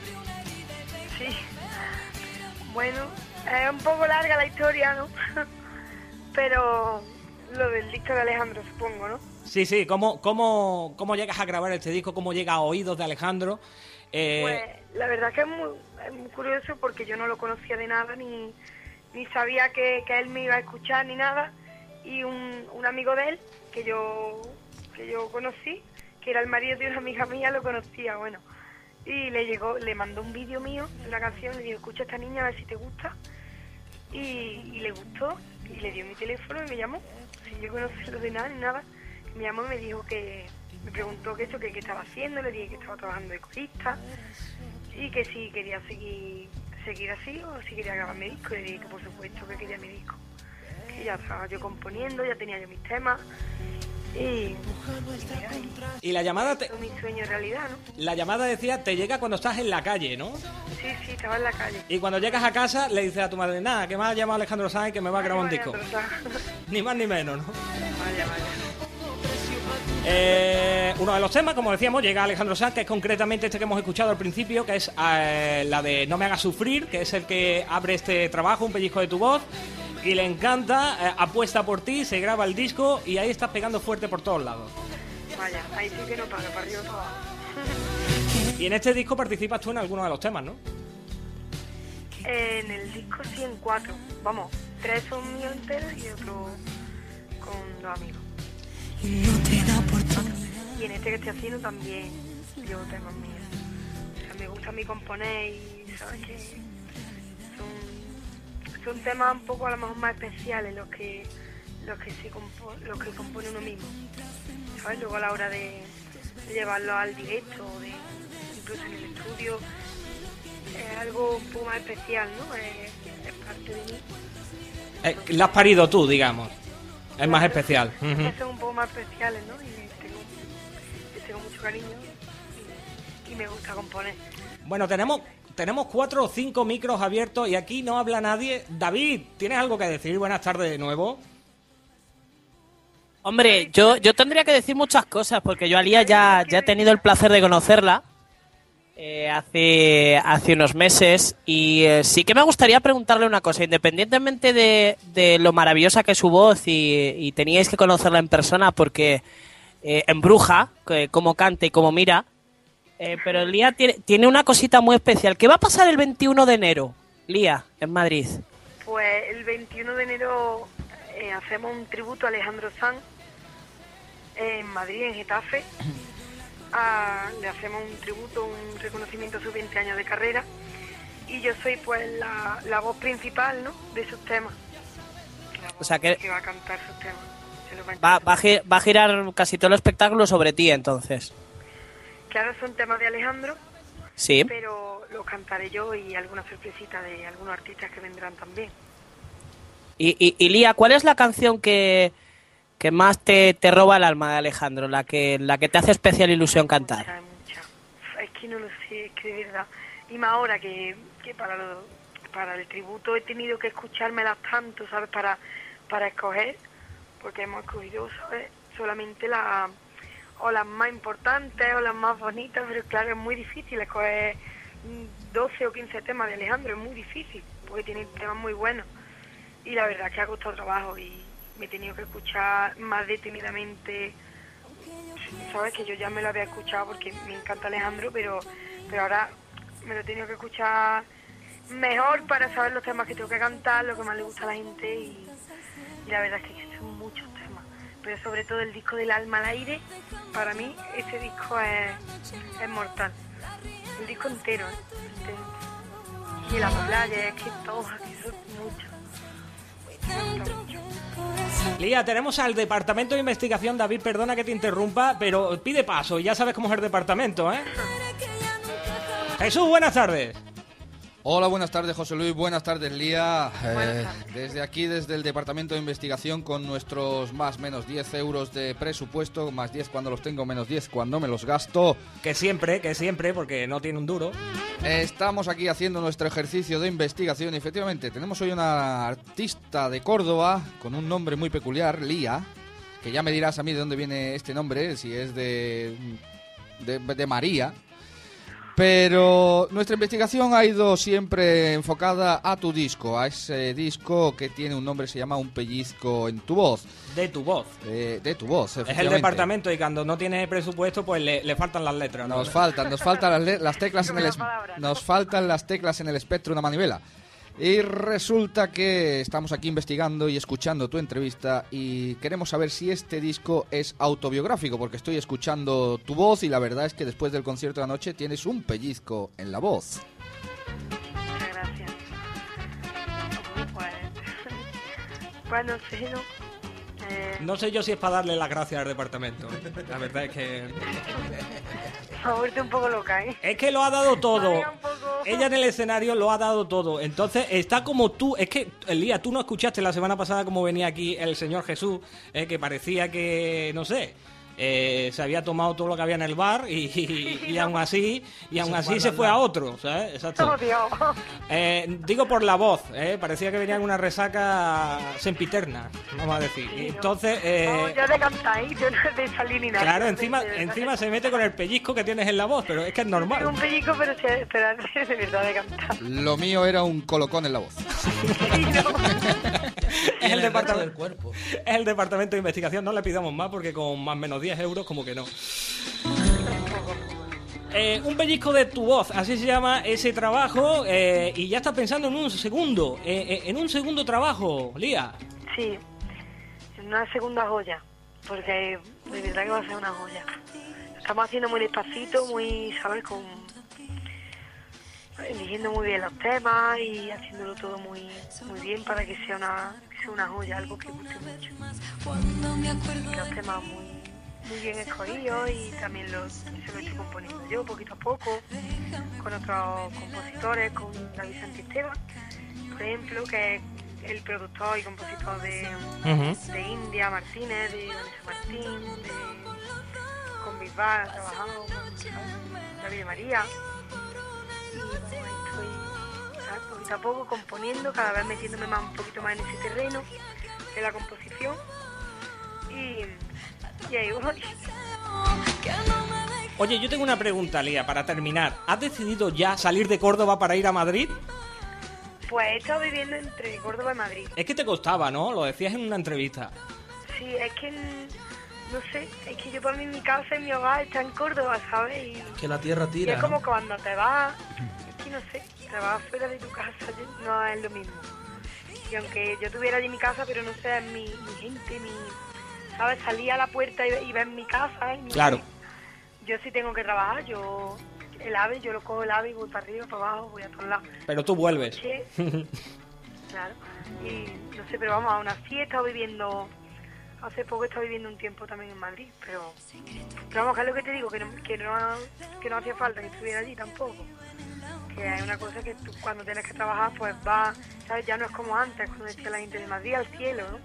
Sí. Bueno, es un poco larga la historia, ¿no? Pero lo del disco de Alejandro, supongo, ¿no?
Sí, sí. ¿Cómo, cómo, cómo llegas a grabar este disco? ¿Cómo llega a oídos de Alejandro? Eh,
Pues la verdad que es muy, es muy curioso porque yo no lo conocía de nada ni, ni sabía que, que él me iba a escuchar ni nada y un, un amigo de él que yo que yo conocí que era el marido de una amiga mía lo conocía bueno y le llegó le mandó un vídeo mío una canción le dijo escucha a esta niña a ver si te gusta y, y le gustó y le dio mi teléfono y me llamó sin yo conocerlo de nada ni nada llamó y me dijo que me preguntó que eso que qué estaba haciendo le dije que estaba trabajando de corista y que si quería seguir seguir así o si quería grabar mi disco y le dije que por supuesto que quería mi disco que ya estaba yo componiendo ya tenía yo mis temas y, y
la llamada, te-
mi sueño realidad ¿no?
la llamada decía, te llega cuando estás en la calle, ¿no?
sí sí estaba en la calle
Y cuando llegas a casa le dices a tu madre, nada, que me ha llamado Alejandro Sáenz que me va a grabar un disco. Ni más ni menos, ¿no?
vaya vaya
Eh, uno de los temas, como decíamos, llega Alejandro Sanz, que es concretamente este que hemos escuchado al principio, que es eh, la de No me hagas sufrir, que es el que abre este trabajo, un pellizco de tu voz, y le encanta, eh, apuesta por ti, se graba el disco y ahí estás pegando fuerte por todos lados.
vaya ahí sí que no paro para arriba abajo
Y en este disco participas tú en alguno de los temas, ¿no?
en el disco sí en cuatro vamos tres son míos enteros y otro con dos amigos y en este que estoy haciendo también llevo temas míos. O sea, me gusta a mí componer y sabes que son, temas un poco a lo mejor más especiales los que los que se compo- los que compone uno mismo. ¿Sabes? Luego a la hora de, de llevarlo al directo o de incluso en el estudio es algo un poco más especial, ¿no? Es, es parte de mí.
Eh, la has parido tú, digamos. Es más especial.
Que son un poco más especiales, ¿no? Y tengo, mucho cariño y, y me gusta componer.
Bueno, tenemos, tenemos cuatro o cinco micros abiertos y aquí no habla nadie. David, ¿tienes algo que decir? Buenas tardes de nuevo.
Hombre, yo, yo tendría que decir muchas cosas porque yo a Lía ya, ya he tenido el placer de conocerla eh, hace, hace unos meses y eh, sí que me gustaría preguntarle una cosa, independientemente de, de lo maravillosa que es su voz y, y teníais que conocerla en persona porque eh, embruja que- cómo canta y cómo mira, eh, pero Lía tiene, tiene una cosita muy especial. ¿Qué va a pasar el 21 de enero, Lía, en Madrid?
Pues el 21 de enero eh, hacemos un tributo a Alejandro Sanz en Madrid, en Getafe. Le hacemos un tributo, un reconocimiento a sus 20 años de carrera. Y yo soy pues la, la voz principal ¿no? de esos temas.
O sea que
Que va a cantar sus temas. A
va a girar casi todo el espectáculo sobre ti entonces.
Claro, son temas de Alejandro,
Sí.
pero los cantaré yo y alguna sorpresita de algunos artistas que vendrán también.
Y, y, y, Lía, ¿cuál es la canción que, que más te, te roba el alma de Alejandro? La que, la que te hace especial ilusión cantar.
Es que no lo sé, es que de verdad. Y más ahora que, que para, lo- para el tributo he tenido que escuchármelas tanto, ¿sabes? Para, para escoger, porque hemos escogido, ¿sabes? Solamente las o las más importantes o las más bonitas, pero claro, es muy difícil escoger mm, 12 o 15 temas de Alejandro, es muy difícil, porque tiene temas muy buenos. Y la verdad es que ha costado trabajo y me he tenido que escuchar más detenidamente sabes que yo ya me lo había escuchado porque me encanta Alejandro, pero, pero ahora me lo he tenido que escuchar mejor para saber los temas que tengo que cantar, lo que más le gusta a la gente y, la verdad es que son muchos temas. Pero sobre todo el disco del alma al aire, para mí ese disco es, es mortal. El disco entero, ¿eh? Y la playa, es que todos aquí son muchos.
Lía, tenemos al departamento de investigación. David, perdona que te interrumpa, pero pide paso. Ya sabes cómo es el departamento, ¿eh? Jesús, buenas tardes.
Hola, buenas tardes José Luis, buenas tardes Lía. Eh, desde aquí, desde el Departamento de Investigación, con nuestros más menos 10 euros de presupuesto, más 10 cuando los tengo, menos 10 cuando me los gasto.
Que siempre, que siempre, porque no tiene un duro.
Estamos aquí haciendo nuestro ejercicio de investigación y efectivamente tenemos hoy una artista de Córdoba con un nombre muy peculiar, Lía, que ya me dirás a mí de dónde viene este nombre, si es de, de, de María. Pero nuestra investigación ha ido siempre enfocada a tu disco, a ese disco que tiene un nombre, se llama Un pellizco en tu voz.
De tu voz.
Eh, de tu voz,
Es el departamento y cuando no tiene presupuesto, pues le, le faltan las letras. ¿no?
Nos faltan, nos faltan las, teclas en el nos faltan las teclas en el espectro de una manivela. Y resulta que estamos aquí investigando y escuchando tu entrevista y queremos saber si este disco es autobiográfico, porque estoy escuchando tu voz y la verdad es que después del concierto de anoche tienes un pellizco en la voz.
Muchas gracias. Pues, pues no sé, ¿no? Eh,
No sé yo si es para darle las gracias al departamento. La verdad es que.
vuelto un poco loca, ¿eh?
Es que lo ha dado todo. Ella en el escenario lo ha dado todo. Entonces está como tú. Es que, Elías, tú no escuchaste la semana pasada cómo venía aquí el Señor Jesús, eh, que parecía que, no sé. Eh, se había tomado todo lo que había en el bar y, y, y aún así y aún
Se
así
fue
se fue a otro ¿sabes? Exacto.
Oh, Dios.
Eh, digo por la voz, ¿eh? parecía que venía en una resaca sempiterna, vamos a decir. Y entonces, eh,
No, ya de cantar, ¿eh? Yo no de salir ni nada.
claro, encima, se mete con el pellizco que tienes en la voz, pero es que es normal.
Un pellizco, pero, se- pero verdad de cantar.
Lo mío era un colocón en la voz.
es el departamento del cuerpo. Es el departamento de investigación, no le pidamos más porque con más menos 10 euros como que no. Eh, un pellizco de tu voz, así se llama ese trabajo eh, y ya estás pensando en un segundo, eh, eh, en un segundo trabajo, Lía.
Sí, una segunda joya, porque de verdad que va a ser una joya. Estamos haciendo muy despacito, muy, ¿sabes? Con eligiendo muy bien los temas y haciéndolo todo muy muy bien para que sea una, que sea una joya, algo que guste mucho. Que los temas muy muy bien escogidos y también los, se lo estoy componiendo yo poquito a poco, con otros compositores, con David Santisteban, por ejemplo, que es el productor y compositor de, de India Martínez, de Vanessa Martín, de, con Bisbal, ha trabajado con David María. Y bueno, estoy ¿sabes? poquito a poco componiendo, cada vez metiéndome más un poquito más en ese terreno de la composición. Y, y ahí voy.
Oye, yo tengo una pregunta, Lía, para terminar. ¿Has decidido ya salir de Córdoba para ir a Madrid?
Pues he estado viviendo entre Córdoba y Madrid.
Es que te costaba, ¿no? Lo decías en una entrevista.
Sí, es que no sé, es que yo para mí mi casa y mi hogar está en Córdoba, ¿sabes? Y,
Que la tierra
y
tira.
es
¿no?
como cuando te vas, es que no sé, te vas fuera de tu casa, yo- no es lo mismo. Y aunque yo tuviera allí mi casa, pero no sé, mi, mi gente, mi, ¿sabes? Salí a la puerta y, y ves mi casa. y
Claro.
Yo sí tengo que trabajar, yo el ave, yo lo cojo el ave y voy para arriba, para abajo, voy a todos lados.
Pero tú vuelves.
Sí. Claro. Y no sé, pero vamos, aún así he estado viviendo. Hace poco he estado viviendo un tiempo también en Madrid, pero. Pero vamos, que es lo que te digo, que no, que no, que no hacía falta que estuviera allí tampoco. Que hay una cosa que tú cuando tienes que trabajar, pues vas, ¿sabes? Ya no es como antes, cuando decía la gente de Madrid al cielo, ¿no?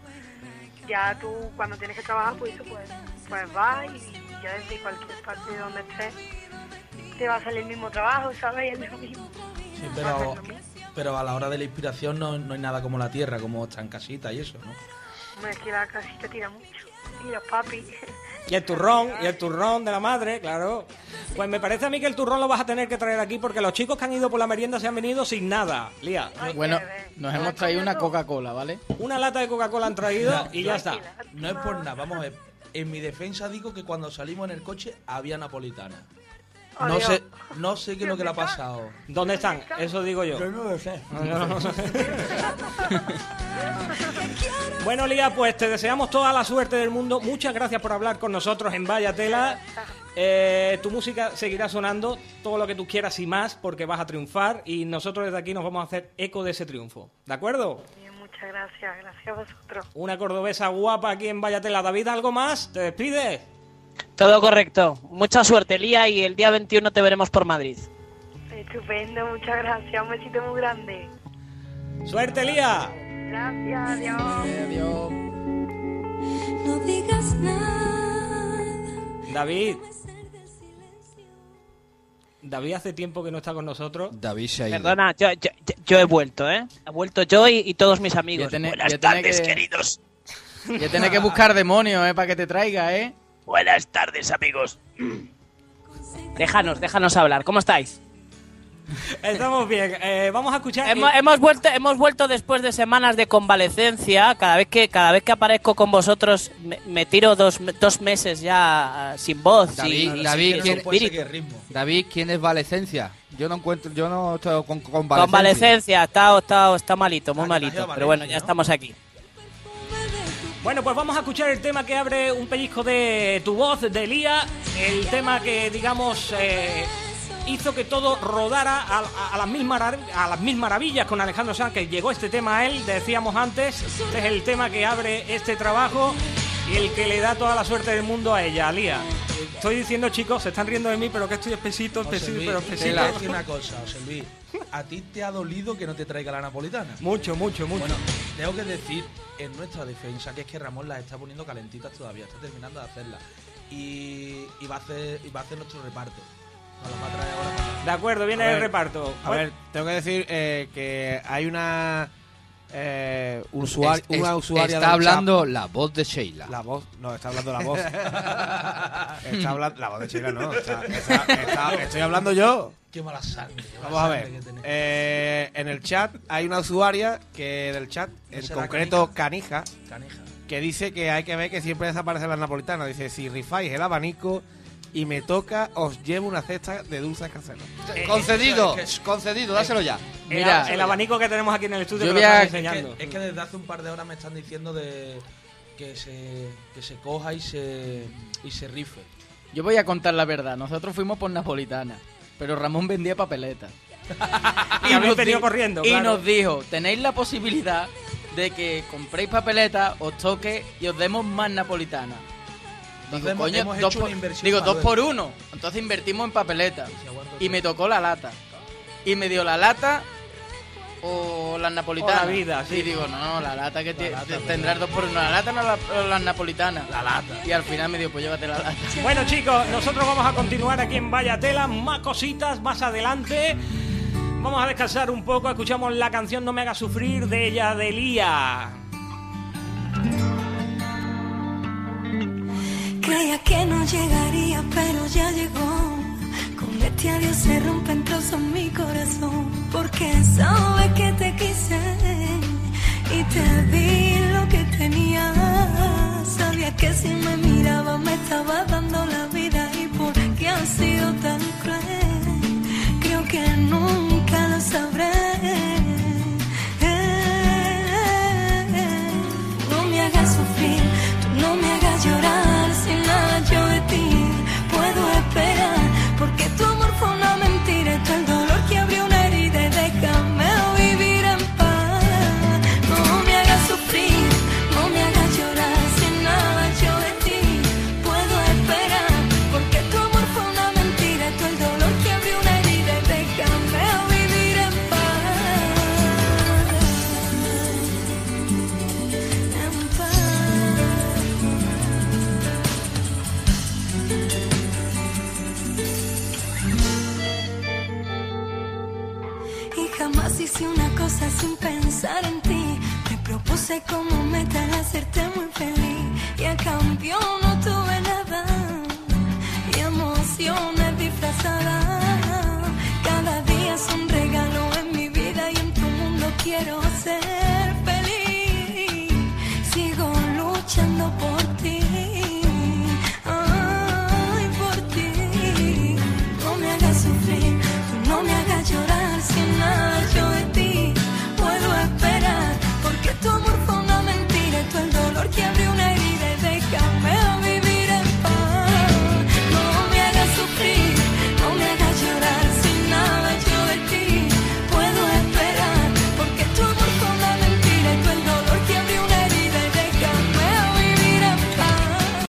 Ya tú cuando tienes que trabajar, pues eso, pues, pues vas y ya desde cualquier parte de donde estés, te va a salir el mismo trabajo, ¿sabes? Y es lo mismo.
Sí, pero, pero a la hora de la inspiración no, no hay nada como la tierra, como estar en casita y eso, ¿no?
Hombre, es que la casita tira mucho. Y los papis.
Y el turrón, y el turrón de la madre, claro. Pues me parece a mí que el turrón lo vas a tener que traer aquí porque los chicos que han ido por la merienda se han venido sin nada. Lía.
Bueno, nos hemos traído una Coca-Cola, ¿vale?
Una lata de Coca-Cola han traído
No,
y ya
no,
está.
No es por nada, vamos a ver. En mi defensa digo que cuando salimos en el coche había napolitana. No
Adiós.
sé, no sé qué es lo que le ha pasado.
¿Dónde están? Eso digo yo.
Yo no lo sé.
Bueno, Lía, pues te deseamos toda la suerte del mundo. Muchas gracias por hablar con nosotros en Vaya Tela. Eh, tu música seguirá sonando todo lo que tú quieras y más porque vas a triunfar y nosotros desde aquí nos vamos a hacer eco de ese triunfo. ¿De acuerdo?
Bien, muchas gracias, gracias a vosotros.
Una cordobesa guapa aquí en Vaya Tela. David, ¿algo más? ¿Te despides?
Todo correcto. Mucha suerte, Lía, y el día 21 te veremos por Madrid.
Estupendo, muchas gracias. Un besito muy grande.
¡Suerte, Lía!
Gracias, adiós.
No digas nada.
David. David hace tiempo que no está con nosotros.
David se ha ido.
Perdona, yo, yo, yo- he vuelto, ¿eh? He vuelto yo y, y todos mis amigos.
Tiene-
Buenas
tiene
tardes,
que-
queridos.
Ya tienes que buscar demonios, ¿eh? Para que te traiga, ¿eh?
Buenas tardes, amigos. Déjanos, déjanos hablar. ¿Cómo estáis?
Estamos bien. Eh, vamos a escuchar.
Hemos, hemos vuelto, hemos vuelto después de semanas de convalecencia. Cada vez que, cada vez que aparezco con vosotros me, me tiro dos, dos meses ya ah, sin voz.
David,
sin-
David,
sin
¿quién,
espíritu.
David, ¿quién es Valecencia? Yo no encuentro, yo no estoy con convalecencia.
Convalecencia, está, está, está malito, muy malito. Pero bueno, ya estamos aquí.
Bueno, pues vamos a escuchar el tema que abre un pellizco de tu voz, de Lía. El tema que, digamos, eh, hizo que todo rodara a, las mil maravillas con Alejandro Sanz, que llegó este tema a él, decíamos antes. Este es el tema que abre este trabajo y el que le da toda la suerte del mundo a ella, a Lía. Estoy diciendo, chicos, se están riendo de mí, pero que estoy espesito, espesito, pero espesito.
te voy a decir una cosa, José Luis. ¿A ti te ha dolido que no te traiga la napolitana?
Mucho, mucho, mucho.
Bueno, tengo que decir en nuestra defensa que es que Ramón las está poniendo calentitas todavía, está terminando de hacerlas. Y, y va a hacer y va a hacer nuestro reparto. Nos las va a traer ahora para-
De acuerdo, viene
A
el
ver,
reparto.
A ver, tengo que decir eh, que hay una eh,
Es- es-
una usuaria
está hablando la voz de Sheila.
La voz, no, está hablando la voz. está hablando la voz de Sheila, no. está- está- está- estoy hablando yo.
Qué mala sangre. qué mala
Vamos a ver. eh, en el chat hay una usuaria que del chat, en concreto Canija,
Canija.
que dice que hay que ver que siempre desaparecen las napolitanas. Dice, si rifáis el abanico y me toca, os llevo una cesta de dulces caseros.
Concedido, concedido, dáselo ya.
El,
Mira,
el abanico que tenemos aquí en el estudio
yo
que
voy
lo
a-
están
Es que,
enseñando.
es que desde hace un par de horas me están diciendo de que se, que se coja y se, y se rife.
Yo voy a contar la verdad. Nosotros fuimos por Napolitana, pero Ramón vendía papeleta.
Y
nos
venido
di-
corriendo,
Y
claro.
nos dijo, tenéis la posibilidad de que compréis papeleta, os toque y os demos más napolitana. Digo,
hemos-
coño,
hemos
dos
hecho
por,
una inversión
digo, dos por uno. Entonces invertimos en papeleta. Y me tocó la lata. Y me dio la lata o las napolitanas.
O la vida, sí.
Y digo, no, la lata que tie- tendrás dos por uno. La lata no la- o las napolitanas. La lata. Y al final me dio, pues llévate la lata.
Bueno chicos, nosotros vamos a continuar aquí en Vaya Tela, más cositas más adelante. Vamos a descansar un poco, escuchamos la canción No me hagas sufrir de ella de Lía.
Creía que no llegaría, pero ya llegó. Con este adiós se rompe en trozos mi corazón. Porque sabes que te quise y te di lo que tenía. Sabía que si me miraba me estaba dando la vida y por qué has sido tan cruel. Creo que nunca lo sabré. Sin pensar en ti. Me propuse como meta el hacerte muy feliz. Y a cambio no tuve nada. Y emociones disfrazadas. Cada día es un regalo en mi vida y en tu mundo quiero ser.